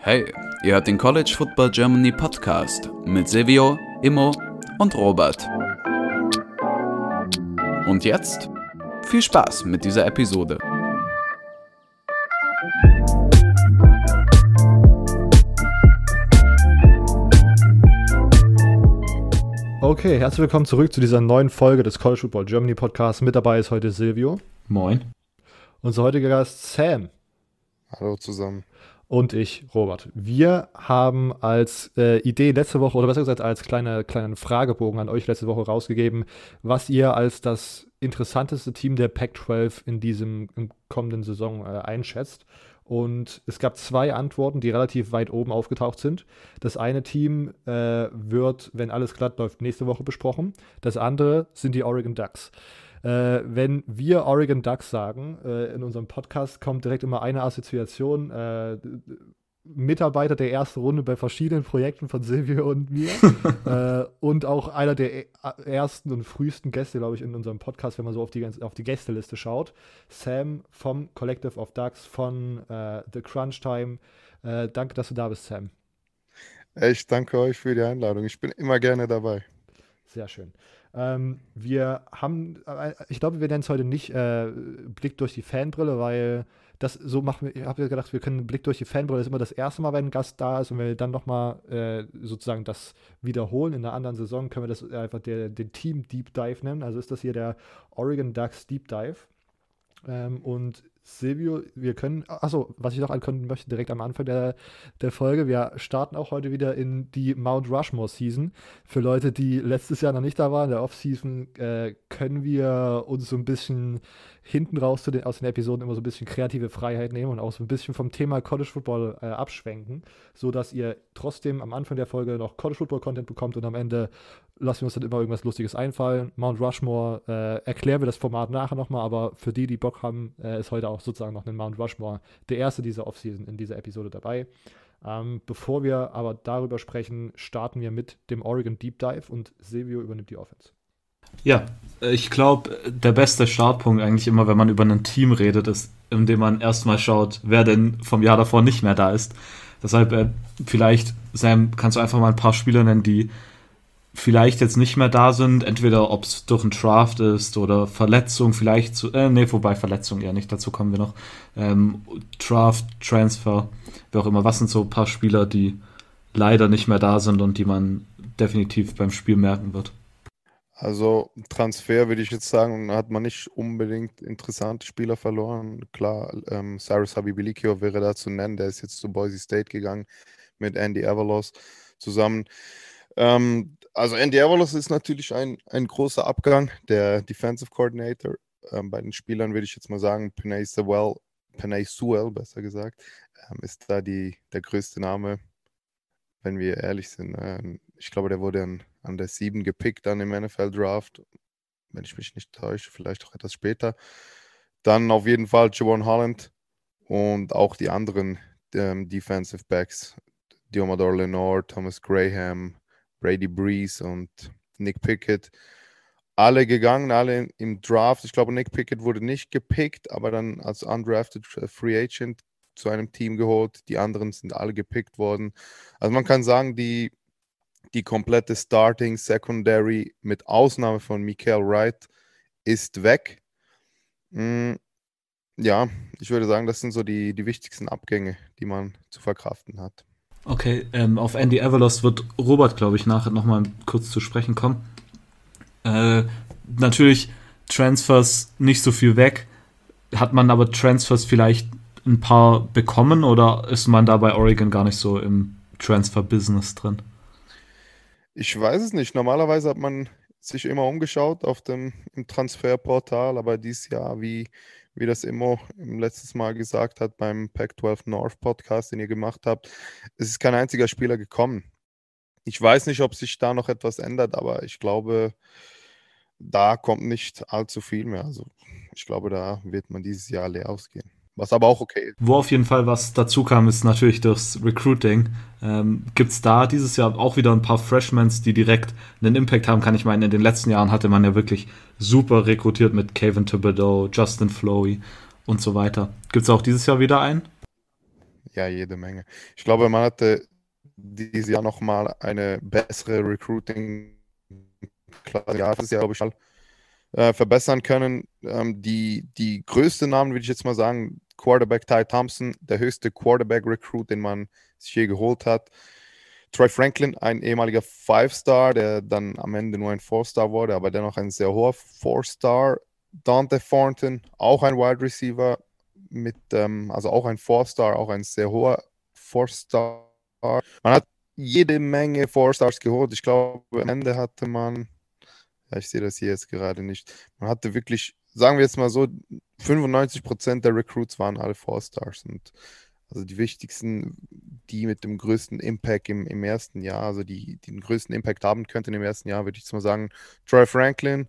Hey, ihr hört den College Football Germany Podcast mit Silvio, Immo und Robert. Und jetzt viel Spaß mit dieser Episode. Okay, herzlich willkommen zurück zu dieser neuen Folge des College Football Germany Podcasts. Mit dabei ist heute Silvio. Moin. Unser heutiger Gast Sam. Hallo zusammen und ich, Robert. Wir haben als äh, Idee letzte Woche, oder besser gesagt als kleine, kleinen Fragebogen an euch letzte Woche rausgegeben, was ihr als das interessanteste Team der Pac-12 in diesem in kommenden Saison äh, einschätzt. Und es gab zwei Antworten, die relativ weit oben aufgetaucht sind. Das eine Team äh, wird, wenn alles glatt läuft, nächste Woche besprochen. Das andere sind die Oregon Ducks. Äh, wenn wir Oregon Ducks sagen, äh, in unserem Podcast kommt direkt immer eine Assoziation. Äh, Mitarbeiter der ersten Runde bei verschiedenen Projekten von Silvio und mir. äh, und auch einer der e-, ersten und frühesten Gäste, glaube ich, in unserem Podcast, wenn man so auf die, auf die Gästeliste schaut. Sam vom Collective of Ducks, von äh, The Crunch Time. Äh, danke, dass du da bist, Sam. Ich danke euch für die Einladung. Ich bin immer gerne dabei. Sehr schön. Ähm, wir haben, äh, ich glaube, wir nennen es heute nicht äh, Blick durch die Fanbrille, weil das so machen wir, ich habe gedacht, wir können Blick durch die Fanbrille, das ist immer das erste Mal, wenn ein Gast da ist und wenn wir dann nochmal äh, sozusagen das wiederholen in einer anderen Saison, können wir das einfach der, den Team Deep Dive nennen. Also ist das hier der Oregon Ducks Deep Dive. Ähm, und Silvio, wir können, achso, was ich noch ankündigen möchte, direkt am Anfang der, der Folge, wir starten auch heute wieder in die Mount Rushmore Season. Für Leute, die letztes Jahr noch nicht da waren, in der Off-Season, äh, können wir uns so ein bisschen hinten raus den, aus den Episoden immer so ein bisschen kreative Freiheit nehmen und auch so ein bisschen vom Thema College Football äh, abschwenken, sodass ihr trotzdem am Anfang der Folge noch College Football Content bekommt und am Ende lassen wir uns dann immer irgendwas Lustiges einfallen. Mount Rushmore äh, erklären wir das Format nachher nochmal, aber für die, die Bock haben, äh, ist heute auch sozusagen noch ein Mount Rushmore, der erste dieser Offseason in dieser Episode dabei. Ähm, bevor wir aber darüber sprechen, starten wir mit dem Oregon Deep Dive und Silvio übernimmt die Offense. Ja, ich glaube, der beste Startpunkt eigentlich immer, wenn man über ein Team redet, ist, indem man erstmal schaut, wer denn vom Jahr davor nicht mehr da ist. Deshalb äh, vielleicht, Sam, kannst du einfach mal ein paar Spieler nennen, die vielleicht jetzt nicht mehr da sind, entweder ob es durch einen Draft ist oder Verletzung, vielleicht zu, äh, nee, vorbei, Verletzung eher nicht, dazu kommen wir noch. Ähm, Draft, Transfer, wie auch immer, was sind so ein paar Spieler, die leider nicht mehr da sind und die man definitiv beim Spiel merken wird? Also Transfer würde ich jetzt sagen, hat man nicht unbedingt interessante Spieler verloren. Klar, ähm, Cyrus Habibilikio wäre da zu nennen, der ist jetzt zu Boise State gegangen mit Andy Avalos zusammen. Ähm, also Andy Avalos ist natürlich ein, ein großer Abgang, der Defensive Coordinator. Ähm, bei den Spielern würde ich jetzt mal sagen, Penay Sewell, Penay Sewell besser gesagt, ähm, ist da die, der größte Name, wenn wir ehrlich sind. Ähm, ich glaube, der wurde an an der 7 gepickt dann im NFL-Draft, wenn ich mich nicht täusche, vielleicht auch etwas später. Dann auf jeden Fall Javon Holland und auch die anderen ähm, Defensive Backs, Diomedor Lenore, Thomas Graham, Brady Breeze und Nick Pickett. Alle gegangen, alle im Draft. Ich glaube, Nick Pickett wurde nicht gepickt, aber dann als undrafted Free Agent zu einem Team geholt. Die anderen sind alle gepickt worden. Also man kann sagen, die die komplette Starting Secondary mit Ausnahme von Mikael Wright ist weg. Mm, ja, ich würde sagen, das sind so die, die wichtigsten Abgänge, die man zu verkraften hat. Okay, ähm, auf Andy Avalos wird Robert, glaube ich, nachher nochmal kurz zu sprechen kommen. Äh, natürlich Transfers nicht so viel weg. Hat man aber Transfers vielleicht ein paar bekommen oder ist man da bei Oregon gar nicht so im Transfer-Business drin? Ich weiß es nicht. Normalerweise hat man sich immer umgeschaut auf dem im Transferportal, aber dieses Jahr, wie, wie das immer im letzten Mal gesagt hat beim Pac-12 North Podcast, den ihr gemacht habt, es ist kein einziger Spieler gekommen. Ich weiß nicht, ob sich da noch etwas ändert, aber ich glaube, da kommt nicht allzu viel mehr. Also ich glaube, da wird man dieses Jahr leer ausgehen was aber auch okay ist. Wo auf jeden Fall was dazu kam, ist natürlich das Recruiting. Ähm, Gibt es da dieses Jahr auch wieder ein paar Freshmans, die direkt einen Impact haben? Kann ich meinen, in den letzten Jahren hatte man ja wirklich super rekrutiert mit Kevin Thibodeau, Justin Flowey und so weiter. Gibt es auch dieses Jahr wieder einen? Ja, jede Menge. Ich glaube, man hatte dieses Jahr nochmal eine bessere Recruiting ja, das Jahr, glaube ich, äh, verbessern können. Ähm, die, die größte Namen, würde ich jetzt mal sagen, Quarterback Ty Thompson, der höchste Quarterback-Recruit, den man sich je geholt hat. Troy Franklin, ein ehemaliger Five-Star, der dann am Ende nur ein Four-Star wurde, aber dennoch ein sehr hoher Four-Star. Dante Thornton, auch ein Wide Receiver, mit, ähm, also auch ein Four-Star, auch ein sehr hoher Four-Star. Man hat jede Menge Four-Stars geholt. Ich glaube, am Ende hatte man, ja, ich sehe das hier jetzt gerade nicht, man hatte wirklich, sagen wir jetzt mal so, 95% der Recruits waren alle Four-Stars und also die wichtigsten, die mit dem größten Impact im, im ersten Jahr, also die, die den größten Impact haben könnten im ersten Jahr, würde ich jetzt mal sagen, Troy Franklin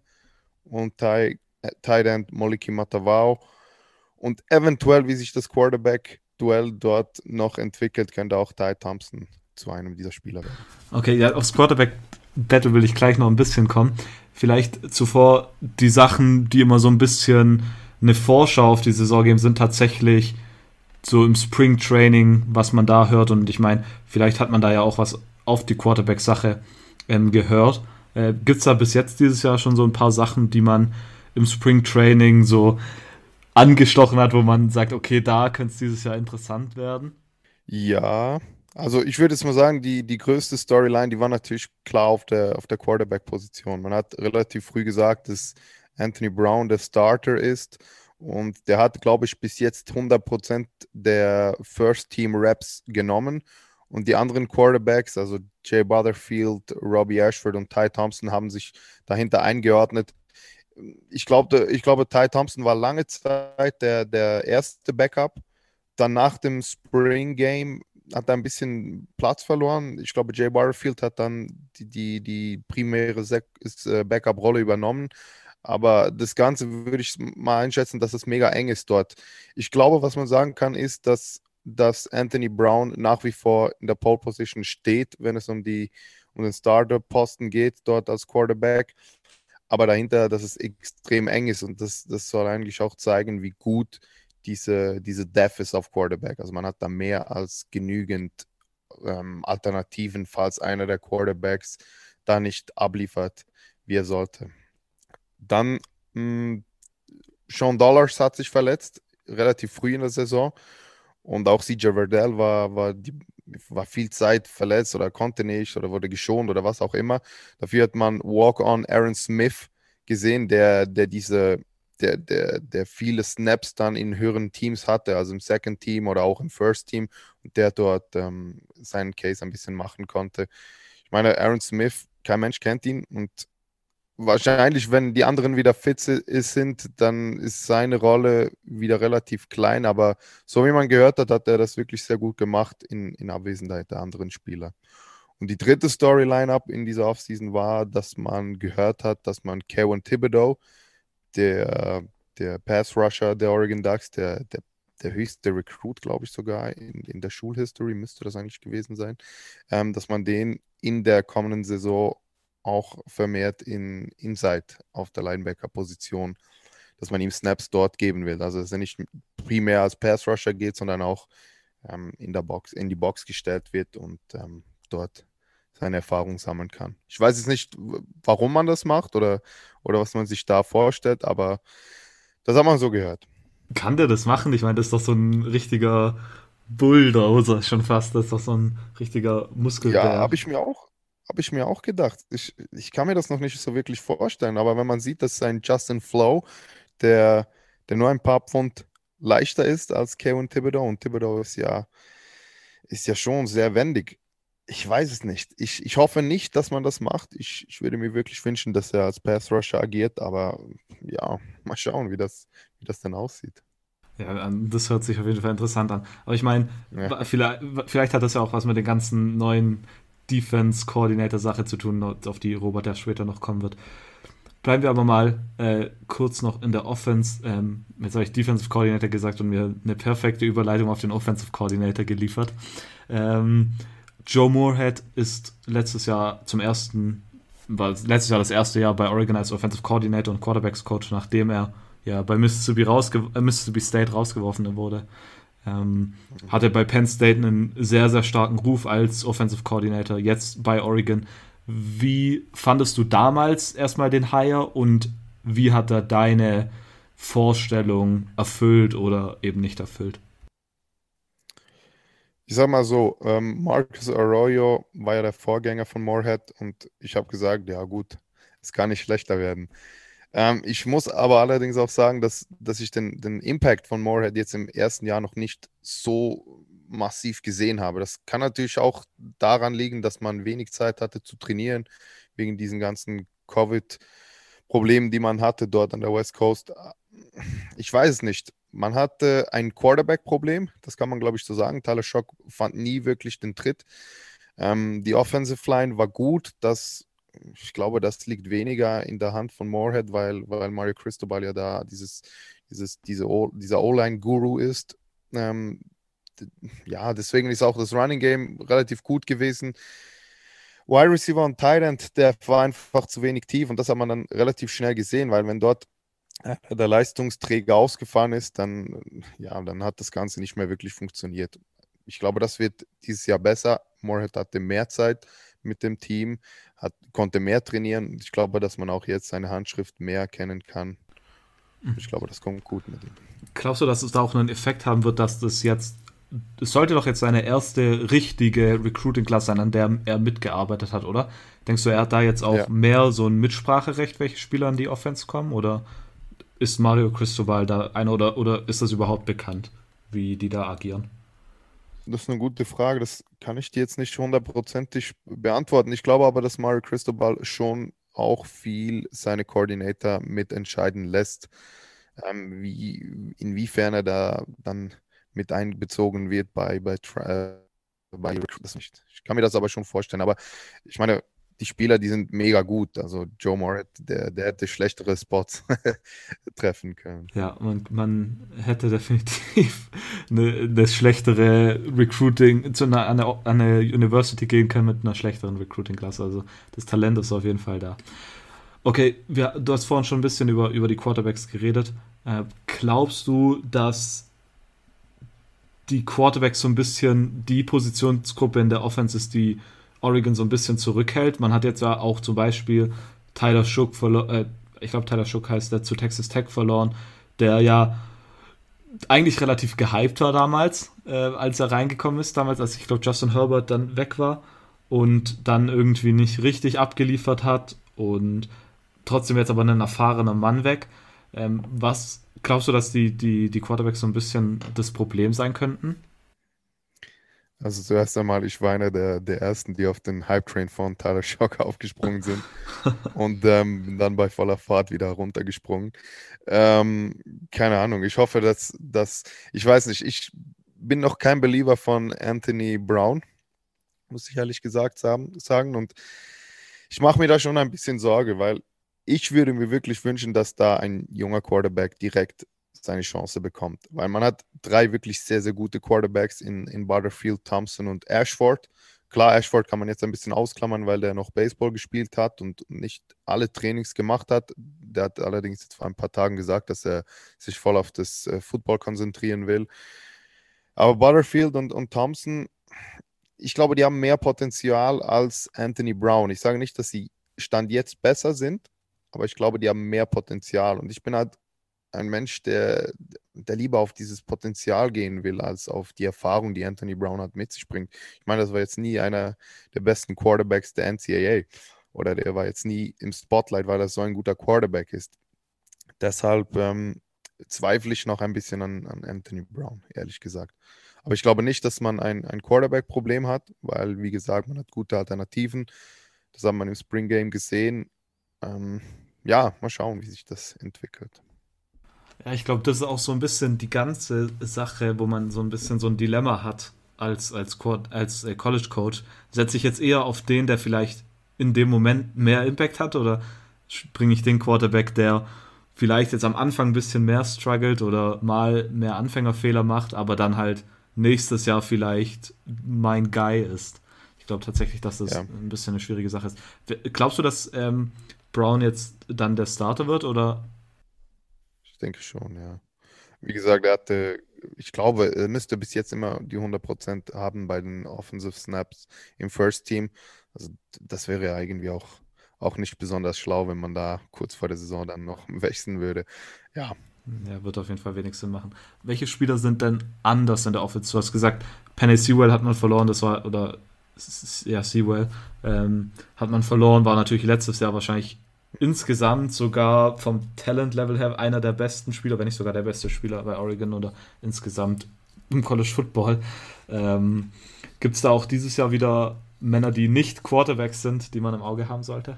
und Ty, äh, Tight End Moliki Matavao und eventuell, wie sich das Quarterback-Duell dort noch entwickelt, könnte auch Ty Thompson zu einem dieser Spieler werden. Okay, ja, aufs Quarterback-Battle will ich gleich noch ein bisschen kommen. Vielleicht zuvor die Sachen, die immer so ein bisschen eine Vorschau auf die Saison geben, sind tatsächlich so im Spring Training, was man da hört. Und ich meine, vielleicht hat man da ja auch was auf die Quarterback-Sache ähm, gehört. Äh, Gibt es da bis jetzt dieses Jahr schon so ein paar Sachen, die man im Spring Training so angestochen hat, wo man sagt, okay, da könnte es dieses Jahr interessant werden? Ja, also ich würde jetzt mal sagen, die, die größte Storyline, die war natürlich klar auf der, auf der Quarterback-Position. Man hat relativ früh gesagt, dass Anthony Brown der Starter ist und der hat, glaube ich, bis jetzt 100% der First-Team-Raps genommen. Und die anderen Quarterbacks, also Jay Butterfield, Robbie Ashford und Ty Thompson, haben sich dahinter eingeordnet. Ich, glaubte, ich glaube, Ty Thompson war lange Zeit der, der erste Backup. Dann nach dem Spring Game hat er ein bisschen Platz verloren. Ich glaube, Jay Butterfield hat dann die, die, die primäre äh, Backup-Rolle übernommen. Aber das Ganze würde ich mal einschätzen, dass es mega eng ist dort. Ich glaube, was man sagen kann, ist, dass, dass Anthony Brown nach wie vor in der Pole Position steht, wenn es um, die, um den Starter-Posten geht, dort als Quarterback. Aber dahinter, dass es extrem eng ist und das, das soll eigentlich auch zeigen, wie gut diese, diese Depth ist auf Quarterback. Also man hat da mehr als genügend ähm, Alternativen, falls einer der Quarterbacks da nicht abliefert, wie er sollte. Dann mh, hm, Sean Dollars hat sich verletzt, relativ früh in der Saison. Und auch CJ Verdell war, war, die, war viel Zeit verletzt oder konnte nicht oder wurde geschont oder was auch immer. Dafür hat man Walk-on Aaron Smith gesehen, der, der diese, der, der, der viele Snaps dann in höheren Teams hatte, also im Second Team oder auch im First Team und der dort ähm, seinen Case ein bisschen machen konnte. Ich meine, Aaron Smith, kein Mensch kennt ihn und wahrscheinlich, wenn die anderen wieder fit sind, dann ist seine Rolle wieder relativ klein. Aber so wie man gehört hat, hat er das wirklich sehr gut gemacht in, in Abwesenheit der anderen Spieler. Und die dritte Storyline-Up in dieser Offseason war, dass man gehört hat, dass man Kevin Thibodeau, der, der Pass-Rusher der Oregon Ducks, der, der, der höchste Recruit, glaube ich sogar, in, in der Schulhistory müsste das eigentlich gewesen sein, ähm, dass man den in der kommenden Saison auch vermehrt in Inside auf der Linebacker-Position, dass man ihm Snaps dort geben will. Also dass er nicht primär als Pass-Rusher geht, sondern auch ähm, in der Box, in die Box gestellt wird und ähm, dort seine Erfahrungen sammeln kann. Ich weiß jetzt nicht, warum man das macht oder, oder was man sich da vorstellt, aber das hat man so gehört. Kann der das machen? Ich meine, das ist doch so ein richtiger Bulldozer schon fast. Das ist doch so ein richtiger Muskel. Ja, habe ich mir auch habe ich mir auch gedacht. Ich, ich kann mir das noch nicht so wirklich vorstellen, aber wenn man sieht, dass ein Justin Flow, der, der nur ein paar Pfund leichter ist als Kevin Thibodeau und Thibodeau ist ja, ist ja schon sehr wendig. Ich weiß es nicht. Ich, ich hoffe nicht, dass man das macht. Ich, ich würde mir wirklich wünschen, dass er als Pass Rusher agiert, aber ja, mal schauen, wie das, wie das denn aussieht. Ja, das hört sich auf jeden Fall interessant an. Aber ich meine, ja. vielleicht, vielleicht hat das ja auch was mit den ganzen neuen Defense-Coordinator-Sache zu tun, auf die Robert ja später noch kommen wird. Bleiben wir aber mal äh, kurz noch in der Offense. Ähm, jetzt habe ich Defensive Coordinator gesagt und mir eine perfekte Überleitung auf den Offensive Coordinator geliefert. Ähm, Joe Moorhead ist letztes Jahr zum ersten, war letztes Jahr das erste Jahr bei Oregon als Offensive Coordinator und Quarterbacks Coach, nachdem er ja bei Mississippi, rausge Mississippi State rausgeworfen wurde. Ähm, hatte bei Penn State einen sehr, sehr starken Ruf als Offensive Coordinator, jetzt bei Oregon. Wie fandest du damals erstmal den Hire und wie hat er deine Vorstellung erfüllt oder eben nicht erfüllt? Ich sag mal so, ähm, Marcus Arroyo war ja der Vorgänger von Moorhead und ich habe gesagt, ja gut, es kann nicht schlechter werden. Ähm, ich muss aber allerdings auch sagen, dass, dass ich den, den Impact von Moorhead jetzt im ersten Jahr noch nicht so massiv gesehen habe. Das kann natürlich auch daran liegen, dass man wenig Zeit hatte zu trainieren, wegen diesen ganzen Covid-Problemen, die man hatte dort an der West Coast. Ich weiß es nicht. Man hatte ein Quarterback-Problem, das kann man, glaube ich, so sagen. Tyler Schock fand nie wirklich den Tritt. Ähm, die Offensive Line war gut, das ich glaube, das liegt weniger in der Hand von Moorhead, weil, weil Mario Cristobal ja da dieses, dieses, diese o, dieser O-Line-Guru ist. Ähm, ja, deswegen ist auch das Running Game relativ gut gewesen. Wide Receiver und Tight End, der war einfach zu wenig tief und das hat man dann relativ schnell gesehen, weil wenn dort der Leistungsträger ausgefahren ist, dann, ja, dann hat das Ganze nicht mehr wirklich funktioniert. Ich glaube, das wird dieses Jahr besser. Moorhead hatte mehr Zeit mit dem Team, hat, konnte mehr trainieren. Ich glaube, dass man auch jetzt seine Handschrift mehr erkennen kann. Mhm. Ich glaube, das kommt gut mit ihm. Glaubst du, dass es da auch einen Effekt haben wird, dass das jetzt, es sollte doch jetzt seine erste richtige Recruiting-Class sein, an der er mitgearbeitet hat, oder? Denkst du, er hat da jetzt auch ja. mehr so ein Mitspracherecht, welche Spieler an die Offense kommen? Oder ist Mario Cristobal da einer oder, oder ist das überhaupt bekannt, wie die da agieren? Das ist eine gute Frage. Das kann ich dir jetzt nicht hundertprozentig beantworten. Ich glaube aber, dass Mario Cristobal schon auch viel seine Koordinator mitentscheiden lässt, ähm, wie, inwiefern er da dann mit einbezogen wird bei, bei, äh, bei das nicht. Ich kann mir das aber schon vorstellen. Aber ich meine, die Spieler, die sind mega gut. Also Joe Moore, der, der hätte schlechtere Spots treffen können. Ja, man, man hätte definitiv eine, eine schlechtere Recruiting, zu einer, an, eine, an eine University gehen können mit einer schlechteren Recruiting-Klasse. Also das Talent ist auf jeden Fall da. Okay, wir, du hast vorhin schon ein bisschen über, über die Quarterbacks geredet. Äh, glaubst du, dass die Quarterbacks so ein bisschen die Positionsgruppe in der Offense ist, die Oregon so ein bisschen zurückhält. Man hat jetzt ja auch zum Beispiel Tyler Shook verloren, äh, ich glaube Tyler Shook heißt der, zu Texas Tech verloren, der ja eigentlich relativ gehypt war damals, äh, als er reingekommen ist, damals, als ich glaube Justin Herbert dann weg war und dann irgendwie nicht richtig abgeliefert hat und trotzdem jetzt aber ein erfahrener Mann weg. Ähm, was glaubst du, dass die, die, die Quarterbacks so ein bisschen das Problem sein könnten? Also zuerst einmal, ich war einer der, der Ersten, die auf den Hype-Train von Tyler Shock aufgesprungen sind und ähm, dann bei voller Fahrt wieder runtergesprungen. Ähm, keine Ahnung, ich hoffe, dass, dass, ich weiß nicht, ich bin noch kein Believer von Anthony Brown, muss ich ehrlich gesagt sagen. Und ich mache mir da schon ein bisschen Sorge, weil ich würde mir wirklich wünschen, dass da ein junger Quarterback direkt seine Chance bekommt. Weil man hat drei wirklich sehr, sehr gute Quarterbacks in, in Butterfield, Thompson und Ashford. Klar, Ashford kann man jetzt ein bisschen ausklammern, weil der noch Baseball gespielt hat und nicht alle Trainings gemacht hat. Der hat allerdings jetzt vor ein paar Tagen gesagt, dass er sich voll auf das äh, Football konzentrieren will. Aber Butterfield und, und Thompson, ich glaube, die haben mehr Potenzial als Anthony Brown. Ich sage nicht, dass sie Stand jetzt besser sind, aber ich glaube, die haben mehr Potenzial. Und ich bin halt ein Mensch, der, der lieber auf dieses Potenzial gehen will, als auf die Erfahrung, die Anthony Brown hat, mit sich bringt. Ich meine, das war jetzt nie einer der besten Quarterbacks der NCAA oder der war jetzt nie im Spotlight, weil er so ein guter Quarterback ist. Deshalb ähm, zweifle ich noch ein bisschen an, an, Anthony Brown, ehrlich gesagt. Aber ich glaube nicht, dass man ein, ein Quarterback-Problem hat, weil, wie gesagt, man hat gute Alternativen. Das hat man im Spring Game gesehen. Ähm, ja, mal schauen, wie sich das entwickelt. Ja, ich glaube, das ist auch so ein bisschen die ganze Sache, wo man so ein bisschen so ein Dilemma hat als, als, als äh, College Coach. Setze ich jetzt eher auf den, der vielleicht in dem Moment mehr Impact hat oder bringe ich den Quarterback, der vielleicht jetzt am Anfang ein bisschen mehr struggelt oder mal mehr Anfängerfehler macht, aber dann halt nächstes Jahr vielleicht mein Guy ist. Ich glaube tatsächlich, dass das ja. ein bisschen eine schwierige Sache ist. Glaubst du, dass ähm, Brown jetzt dann der Starter wird oder denke schon, ja. Wie gesagt, er hatte, ich glaube, er müsste bis jetzt immer die 100% haben bei den Offensive Snaps im First Team. Also das wäre ja irgendwie auch, auch nicht besonders schlau, wenn man da kurz vor der Saison dann noch wechseln würde. Ja. Ja, wird auf jeden Fall wenig Sinn machen. Welche Spieler sind denn anders in der Offense? Du hast gesagt, Penny Sewell hat man verloren, das war, oder ja, Sewell ähm, hat man verloren, war natürlich letztes Jahr wahrscheinlich insgesamt sogar vom Talent-Level her einer der besten Spieler, wenn nicht sogar der beste Spieler bei Oregon oder insgesamt im College Football. Ähm, Gibt es da auch dieses Jahr wieder Männer, die nicht Quarterbacks sind, die man im Auge haben sollte?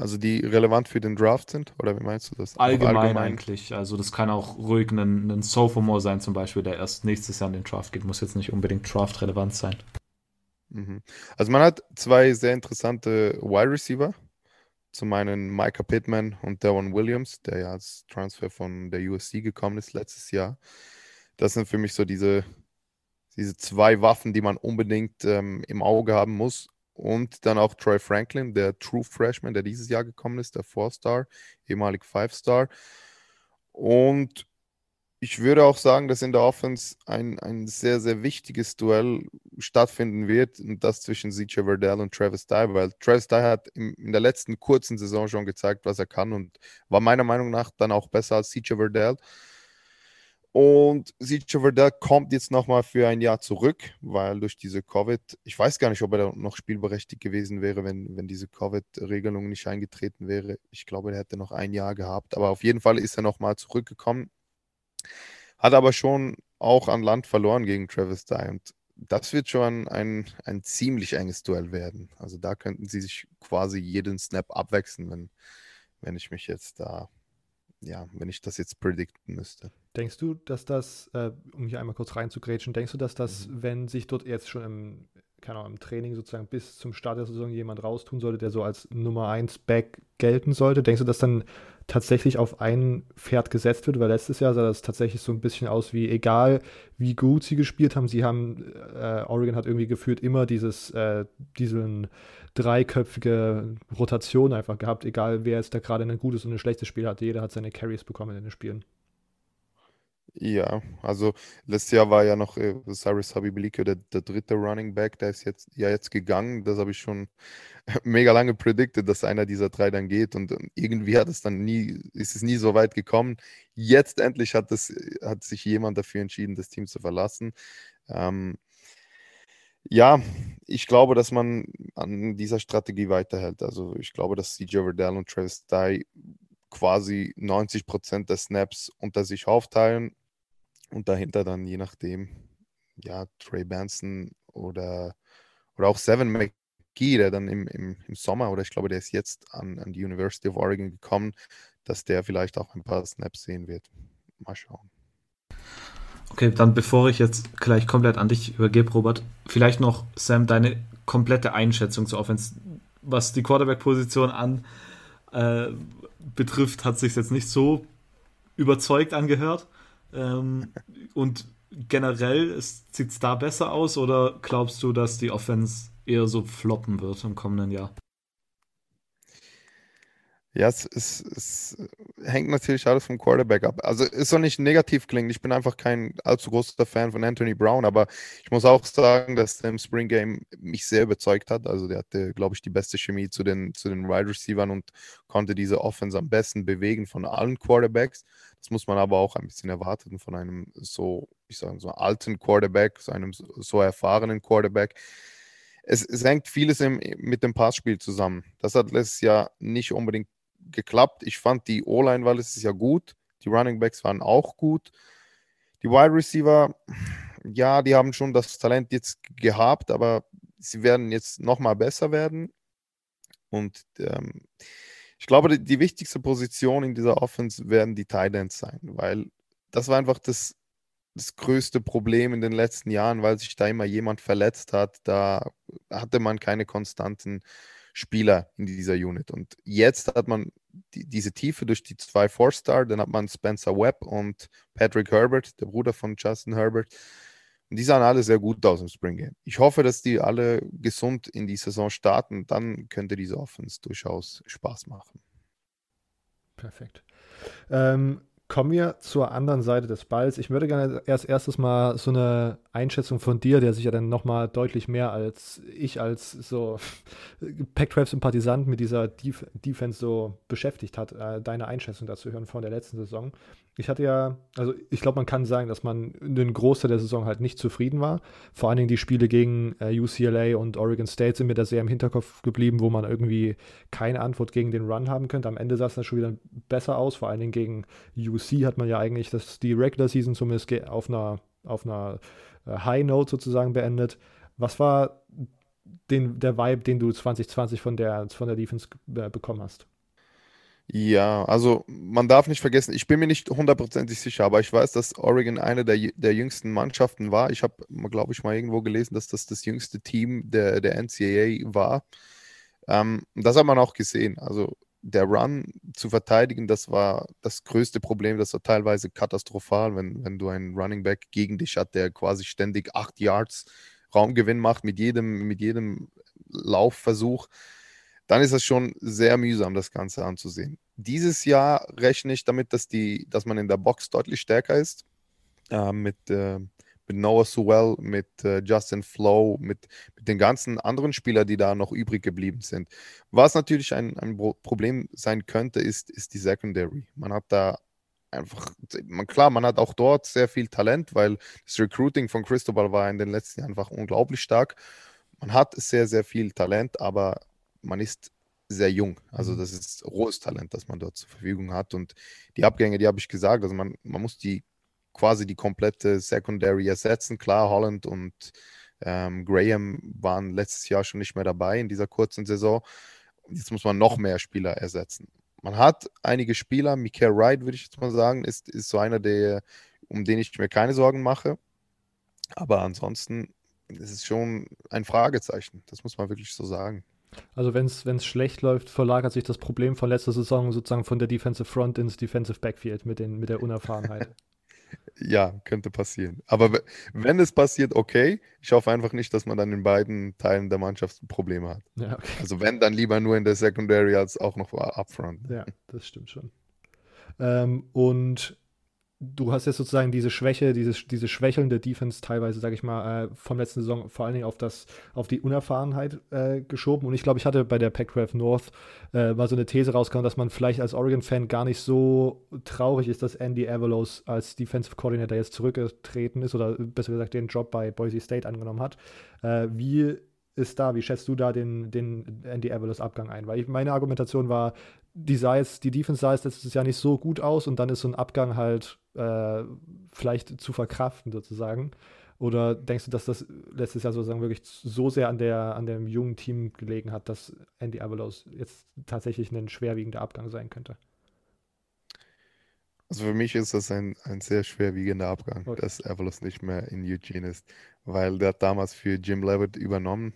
Also die relevant für den Draft sind? Oder wie meinst du das? Allgemein, allgemein, eigentlich. Also das kann auch ruhig ein, ein Sophomore sein zum Beispiel, der erst nächstes Jahr in den Draft geht. Muss jetzt nicht unbedingt Draft-relevant sein. Mhm. Also man hat zwei sehr interessante Wide Receiver. Zum einen Micah Pittman und Devon Williams, der ja als Transfer von der USC gekommen ist letztes Jahr. Das sind für mich so diese, diese zwei Waffen, die man unbedingt ähm, im Auge haben muss. Und dann auch Troy Franklin, der True Freshman, der dieses Jahr gekommen ist, der Four-Star, ehemalig Five-Star. Und ich würde auch sagen, dass in der Offense ein, ein sehr, sehr wichtiges Duell stattfinden wird, und das zwischen CJ Verdell und Travis Dye, weil Travis Dye hat in, in, der letzten kurzen Saison schon gezeigt, was er kann und war meiner Meinung nach dann auch besser als CJ Verdell. Und CJ Verdell kommt jetzt nochmal für ein Jahr zurück, weil durch diese Covid, ich weiß gar nicht, ob er noch spielberechtigt gewesen wäre, wenn, wenn diese Covid-Regelung nicht eingetreten wäre. Ich glaube, er hätte noch ein Jahr gehabt, aber auf jeden Fall ist er nochmal zurückgekommen hat aber schon auch an Land verloren gegen Travis Dye. Und das wird schon ein, ein ziemlich enges Duell werden. Also da könnten sie sich quasi jeden Snap abwechseln, wenn, wenn ich mich jetzt da, ja, wenn ich das jetzt predikten müsste. Denkst du, dass das, äh, um hier einmal kurz reinzugrätschen, denkst du, dass das, mhm. wenn sich dort jetzt schon im, keine Ahnung, im Training sozusagen bis zum Start der Saison jemand raustun sollte, der so als Nummer 1 Back gelten sollte, denkst du, dass dann tatsächlich auf ein Pferd gesetzt wird, weil letztes Jahr sah das tatsächlich so ein bisschen aus wie, egal wie gut sie gespielt haben, sie haben, äh, Oregon hat irgendwie gefühlt immer dieses, äh, diesen dreiköpfige Rotation einfach gehabt, egal wer jetzt da gerade ein gutes und ein schlechtes Spiel hat, jeder hat seine Carries bekommen in den Spielen. Ja, also letztes Jahr war ja noch äh, Cyrus Habibilike der, der dritte Running Back, der ist jetzt ja jetzt gegangen. Das habe ich schon mega lange predicted, dass einer dieser drei dann geht und irgendwie hat es dann nie, ist es nie so weit gekommen. Jetzt endlich hat, es, hat sich jemand dafür entschieden, das Team zu verlassen. Ähm, ja, ich glaube, dass man an dieser Strategie weiterhält. Also ich glaube, dass CJ Verdell und Travis Dye quasi 90 Prozent der Snaps unter sich aufteilen und dahinter dann je nachdem, ja, Trey Benson oder, oder auch Seven McGee, der dann im, im, im Sommer, oder ich glaube, der ist jetzt an, an die University of Oregon gekommen, dass der vielleicht auch ein paar Snaps sehen wird. Mal schauen. Okay, dann bevor ich jetzt gleich komplett an dich übergebe, Robert, vielleicht noch, Sam, deine komplette Einschätzung zur Offense, was die Quarterback-Position an äh, betrifft, hat sich jetzt nicht so überzeugt angehört. Ähm, und generell sieht es da besser aus oder glaubst du, dass die Offense eher so floppen wird im kommenden Jahr? Ja, es, es, es, hängt natürlich alles vom Quarterback ab. Also es soll nicht negativ klingen. Ich bin einfach kein allzu großer Fan von Anthony Brown, aber ich muss auch sagen, dass der im Spring Game mich sehr überzeugt hat. Also der hatte, glaube ich, die beste Chemie zu den, zu den Wide Receivers und konnte diese Offense am besten bewegen von allen Quarterbacks. Das muss man aber auch ein bisschen erwarten von einem so, ich sage so alten Quarterback, so einem so erfahrenen Quarterback es, es hängt vieles im, mit dem Passspiel zusammen. Das hat letztes Jahr nicht unbedingt geklappt. Ich fand die O-Line war letztes Jahr gut. Die Running Backs waren auch gut. Die Wide Receiver, ja, die haben schon das Talent jetzt gehabt, aber sie werden jetzt nochmal besser werden. Und ähm, ich glaube, die, die, wichtigste Position in dieser Offense werden die Tight Ends sein, weil das war einfach das, das größte Problem in den letzten Jahren, weil sich da immer jemand verletzt hat. Da hatte man keine konstanten Spieler in dieser Unit. Und jetzt hat man die, diese Tiefe durch die zwei Four-Star, dann hat man Spencer Webb und Patrick Herbert, der Bruder von Justin Herbert. Und die sahen alle sehr gut aus im Spring Game. Ich hoffe, dass die alle gesund in die Saison starten. Dann könnte diese Offense durchaus Spaß machen. Perfekt. Ähm, Kommen wir zur anderen Seite des Balls. Ich würde gerne erst erstes mal so eine Einschätzung von dir, der sich ja dann nochmal deutlich mehr als ich als so Pac-12-Sympathisant mit dieser Def Defense so beschäftigt hat, äh, deine Einschätzung dazu hören von der letzten Saison. Ich hatte ja, also ich glaube, man kann sagen, dass man den Großteil der Saison halt nicht zufrieden war. Vor allen Dingen die Spiele gegen äh, UCLA und Oregon State sind mir da sehr im Hinterkopf geblieben, wo man irgendwie keine Antwort gegen den Run haben könnte. Am Ende sah es dann schon wieder besser aus. Vor allen Dingen gegen UC hat man ja eigentlich das, die Regular Season zumindest auf einer, auf einer High Note sozusagen beendet. Was war den, der Vibe, den du 2020 von der, von der Defense äh, bekommen hast? Ja, also man darf nicht vergessen, ich bin mir nicht hundertprozentig sicher, aber ich weiß, dass Oregon eine der, der jüngsten Mannschaften war. Ich habe, glaube ich, mal irgendwo gelesen, dass das das jüngste Team der, der NCAA war. Ähm, das hat man auch gesehen. Also der Run zu verteidigen, das war das größte Problem. Das war teilweise katastrophal, wenn, wenn du einen Running Back gegen dich hat, der quasi ständig acht Yards Raumgewinn macht mit jedem, mit jedem Laufversuch dann ist es schon sehr mühsam, das Ganze anzusehen. Dieses Jahr rechne ich damit, dass, die, dass man in der Box deutlich stärker ist. Äh, mit, äh, mit Noah Sewell, mit äh, Justin Flow, mit, mit den ganzen anderen Spielern, die da noch übrig geblieben sind. Was natürlich ein, ein Problem sein könnte, ist, ist die Secondary. Man hat da einfach, man, klar, man hat auch dort sehr viel Talent, weil das Recruiting von Cristobal war in den letzten Jahren einfach unglaublich stark. Man hat sehr, sehr viel Talent, aber man ist sehr jung. Also mhm. das ist rohes Talent, das man dort zur Verfügung hat. Und die Abgänge, die habe ich gesagt, also man, man muss die quasi die komplette Secondary ersetzen. Klar, Holland und ähm, Graham waren letztes Jahr schon nicht mehr dabei in dieser kurzen Saison. Jetzt muss man noch mehr Spieler ersetzen. Man hat einige Spieler, Mikael Wright, würde ich jetzt mal sagen, ist, ist so einer, der, um den ich mir keine Sorgen mache. Aber ansonsten ist es schon ein Fragezeichen. Das muss man wirklich so sagen. Also wenn es schlecht läuft, verlagert sich das Problem von letzter Saison sozusagen von der Defensive Front ins Defensive Backfield mit, den, mit der Unerfahrenheit. ja, könnte passieren. Aber wenn es passiert, okay. Ich hoffe einfach nicht, dass man dann in beiden Teilen der Mannschaft Probleme hat. Ja, okay. Also wenn, dann lieber nur in der Secondary als auch noch upfront. Ja, das stimmt schon. Ähm, und du hast jetzt sozusagen diese Schwäche, diese, diese schwächelnde Defense teilweise, sage ich mal, äh, vom letzten Saison vor allen Dingen auf, das, auf die Unerfahrenheit äh, geschoben. Und ich glaube, ich hatte bei der Pac-12 North äh, mal so eine These rausgekommen, dass man vielleicht als Oregon-Fan gar nicht so traurig ist, dass Andy Avalos als Defensive Coordinator jetzt zurückgetreten ist oder besser gesagt den Job bei Boise State angenommen hat. Äh, wie ist da? Wie schätzt du da den, den Andy Avalos Abgang ein? Weil ich, meine Argumentation war, die, jetzt, die Defense sah jetzt letztes Jahr nicht so gut aus und dann ist so ein Abgang halt äh, vielleicht zu verkraften sozusagen. Oder denkst du, dass das letztes Jahr sozusagen wirklich so sehr an, der, an dem jungen Team gelegen hat, dass Andy Avalos jetzt tatsächlich ein schwerwiegender Abgang sein könnte? Also für mich ist das ein, ein sehr schwerwiegender Abgang, okay. dass Avalos nicht mehr in Eugene ist, weil der hat damals für Jim Levitt übernommen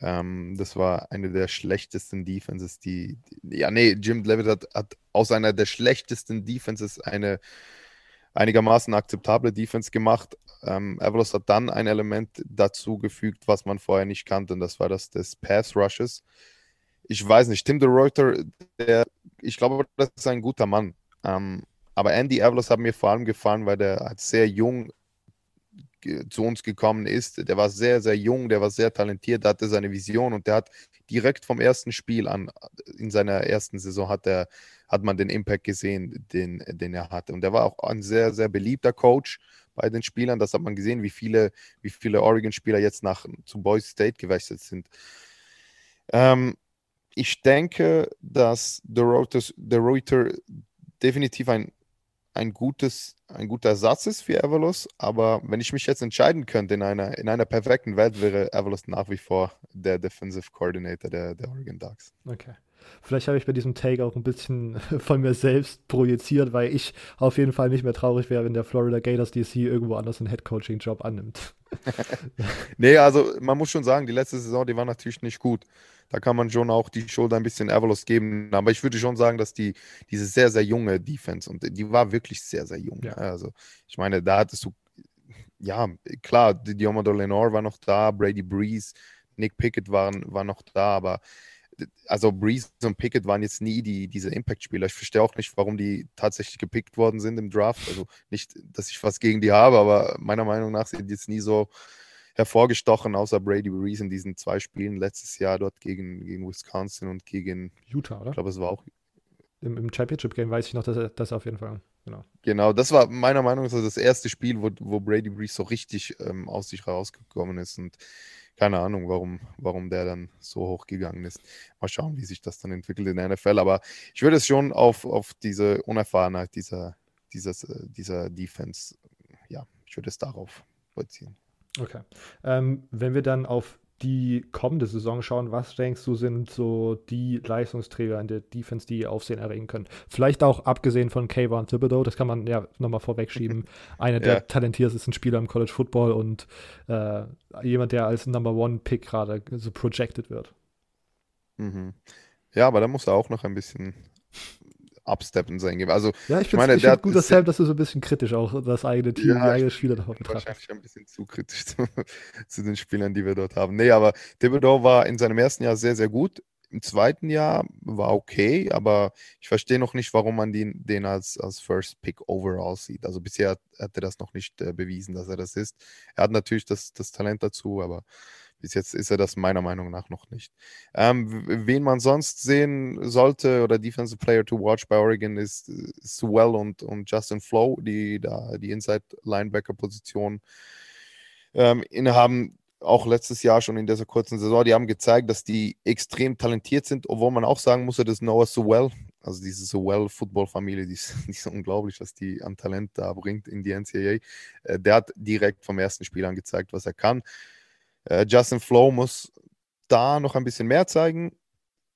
ähm, das war eine der schlechtesten Defenses, die, die ja, nee, Jim Levitt hat, hat aus einer der schlechtesten Defenses eine einigermaßen akzeptable Defense gemacht. Ähm, Avalos hat dann ein Element dazu gefügt, was man vorher nicht kannte, und das war das des Pass Rushes. Ich weiß nicht, Tim DeReuter, der, ich glaube, das ist ein guter Mann. Ähm, aber Andy Avalos hat mir vor allem gefallen, weil der hat sehr jung zu uns gekommen ist, der war sehr, sehr jung, der war sehr talentiert, der hatte seine Vision und der hat direkt vom ersten Spiel an, in seiner ersten Saison hat, er, hat man den Impact gesehen, den, den er hatte. Und er war auch ein sehr, sehr beliebter Coach bei den Spielern. Das hat man gesehen, wie viele, wie viele Oregon-Spieler jetzt nach zu Boise State gewechselt sind. Ähm, ich denke, dass der Reuter definitiv ein ein, gutes, ein guter Ersatz ist für Avalos, aber wenn ich mich jetzt entscheiden könnte in einer, in einer perfekten Welt, wäre Avalos nach wie vor der Defensive Coordinator der, der Oregon Ducks. Okay. Vielleicht habe ich bei diesem Take auch ein bisschen von mir selbst projiziert, weil ich auf jeden Fall nicht mehr traurig wäre, wenn der Florida Gators DC irgendwo anders einen Head-Coaching-Job annimmt. nee, also man muss schon sagen, die letzte Saison, die war natürlich nicht gut. Da kann man schon auch die Schuld ein bisschen Avalos geben. Aber ich würde schon sagen, dass die diese sehr, sehr junge Defense und die war wirklich sehr, sehr jung. Ja. Also ich meine, da hattest du, ja, klar, Diomado Lenore war noch da, Brady Breeze, Nick Pickett waren, war noch da, aber also Breeze und Pickett waren jetzt nie die, diese Impact-Spieler. Ich verstehe auch nicht, warum die tatsächlich gepickt worden sind im Draft. Also nicht, dass ich was gegen die habe, aber meiner Meinung nach sind die jetzt nie so hervorgestochen, außer Brady Breeze in diesen zwei Spielen letztes Jahr dort gegen, gegen Wisconsin und gegen Utah, oder? Ich glaube, es war auch im, im Championship-Game weiß ich noch, dass er das auf jeden Fall. Genau. Genau, das war meiner Meinung nach das erste Spiel, wo, wo Brady Breeze so richtig ähm, aus sich rausgekommen ist und keine Ahnung, warum, warum der dann so hoch gegangen ist. Mal schauen, wie sich das dann entwickelt in der NFL. Aber ich würde es schon auf, auf diese Unerfahrenheit dieser, dieses, äh, dieser Defense, ja, ich würde es darauf beziehen. Okay. Ähm, wenn wir dann auf die kommende Saison schauen, was denkst du, sind so die Leistungsträger in der Defense, die Aufsehen erregen können? Vielleicht auch abgesehen von Kayvon Thibodeau, das kann man ja nochmal vorwegschieben. Einer der ja. talentiertesten Spieler im College Football und äh, jemand, der als Number One Pick gerade so projected wird. Mhm. Ja, aber da muss er auch noch ein bisschen absteppen sein. Also, ja, ich, ich meine, der gut, dass, Sam, dass du so ein bisschen kritisch auch das eigene Team, ja, die eigenen Spieler davon betrachtest. Wahrscheinlich ein bisschen zu kritisch zu, zu, den Spielern, die wir dort haben. Nee, aber Thibodeau war in seinem ersten Jahr sehr, sehr gut. Im zweiten Jahr war okay, aber ich verstehe noch nicht, warum man den, den als, als First Pick overall sieht. Also bisher hat, hat er das noch nicht äh, bewiesen, dass er das ist. Er hat natürlich das, das Talent dazu, aber bis jetzt ist er das meiner Meinung nach noch nicht. Ähm, wen man sonst sehen sollte oder Defensive Player to watch bei Oregon ist Sewell und, und Justin Flow, die da die Inside Linebacker Position ähm, innehaben. Auch letztes Jahr schon in dieser kurzen Saison, die haben gezeigt, dass die extrem talentiert sind, obwohl man auch sagen muss, dass Noah Sewell, also diese Sewell-Football-Familie, die, die, ist unglaublich, was die an Talent da bringt in die NCAA. Äh, der hat direkt vom ersten Spiel an gezeigt, was er kann. Äh, Justin Flow muss da noch ein bisschen mehr zeigen.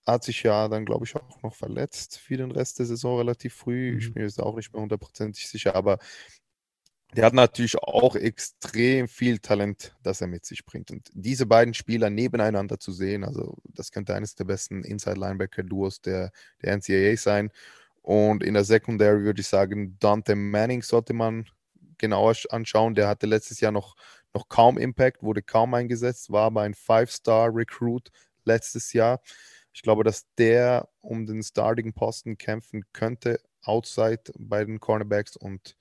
Hat sich ja dann, glaube ich, auch noch verletzt für den Rest der Saison relativ früh. Mhm. Ich bin jetzt auch nicht mehr hundertprozentig sicher, aber der hat natürlich auch extrem viel Talent, das er mit sich bringt. Und diese beiden Spieler nebeneinander zu sehen, also das könnte eines der besten Inside-Linebacker-Duos der, der NCAA sein. Und in der Secondary würde ich sagen, Dante Manning sollte man genauer anschauen. Der hatte letztes Jahr noch noch kaum Impact, wurde kaum eingesetzt, war aber ein Five-Star-Recruit letztes Jahr. Ich glaube, dass der um den Starting-Posten kämpfen könnte, outside bei den Cornerbacks. Und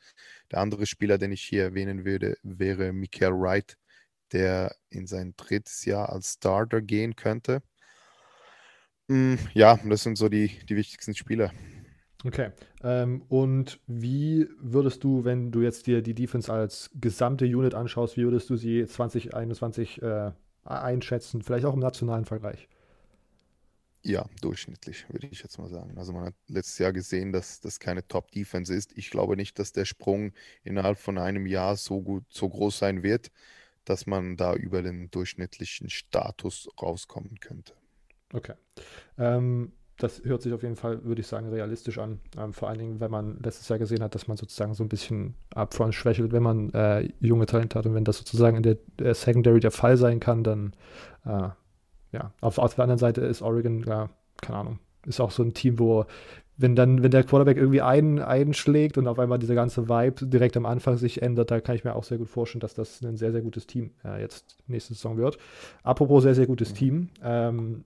der andere Spieler, den ich hier erwähnen würde, wäre Michael Wright, der in sein drittes Jahr als Starter gehen könnte. Mm, ja, das sind so die, die wichtigsten Spieler. Okay. Ähm, und wie würdest du, wenn du jetzt dir die Defense als gesamte Unit anschaust, wie würdest du sie 2021 äh, einschätzen? Vielleicht auch im nationalen Vergleich? Ja, durchschnittlich, würde ich jetzt mal sagen. Also man hat letztes Jahr gesehen, dass das keine Top-Defense ist. Ich glaube nicht, dass der Sprung innerhalb von einem Jahr so gut, so groß sein wird, dass man da über den durchschnittlichen Status rauskommen könnte. Okay. Ähm, das hört sich auf jeden Fall, würde ich sagen, realistisch an. Ähm, vor allen Dingen, wenn man letztes Jahr gesehen hat, dass man sozusagen so ein bisschen upfront schwächelt, wenn man äh, junge Talente hat. Und wenn das sozusagen in der, der Secondary der Fall sein kann, dann äh, ja. Auf, auf, der anderen Seite ist Oregon, ja, keine Ahnung, ist auch so ein Team, wo wenn dann, wenn der Quarterback irgendwie ein, einschlägt und auf einmal dieser ganze Vibe direkt am Anfang sich ändert, da kann ich mir auch sehr gut vorstellen, dass das ein sehr, sehr gutes Team äh, jetzt nächste Saison wird. Apropos sehr, sehr gutes mhm. Team. Ähm,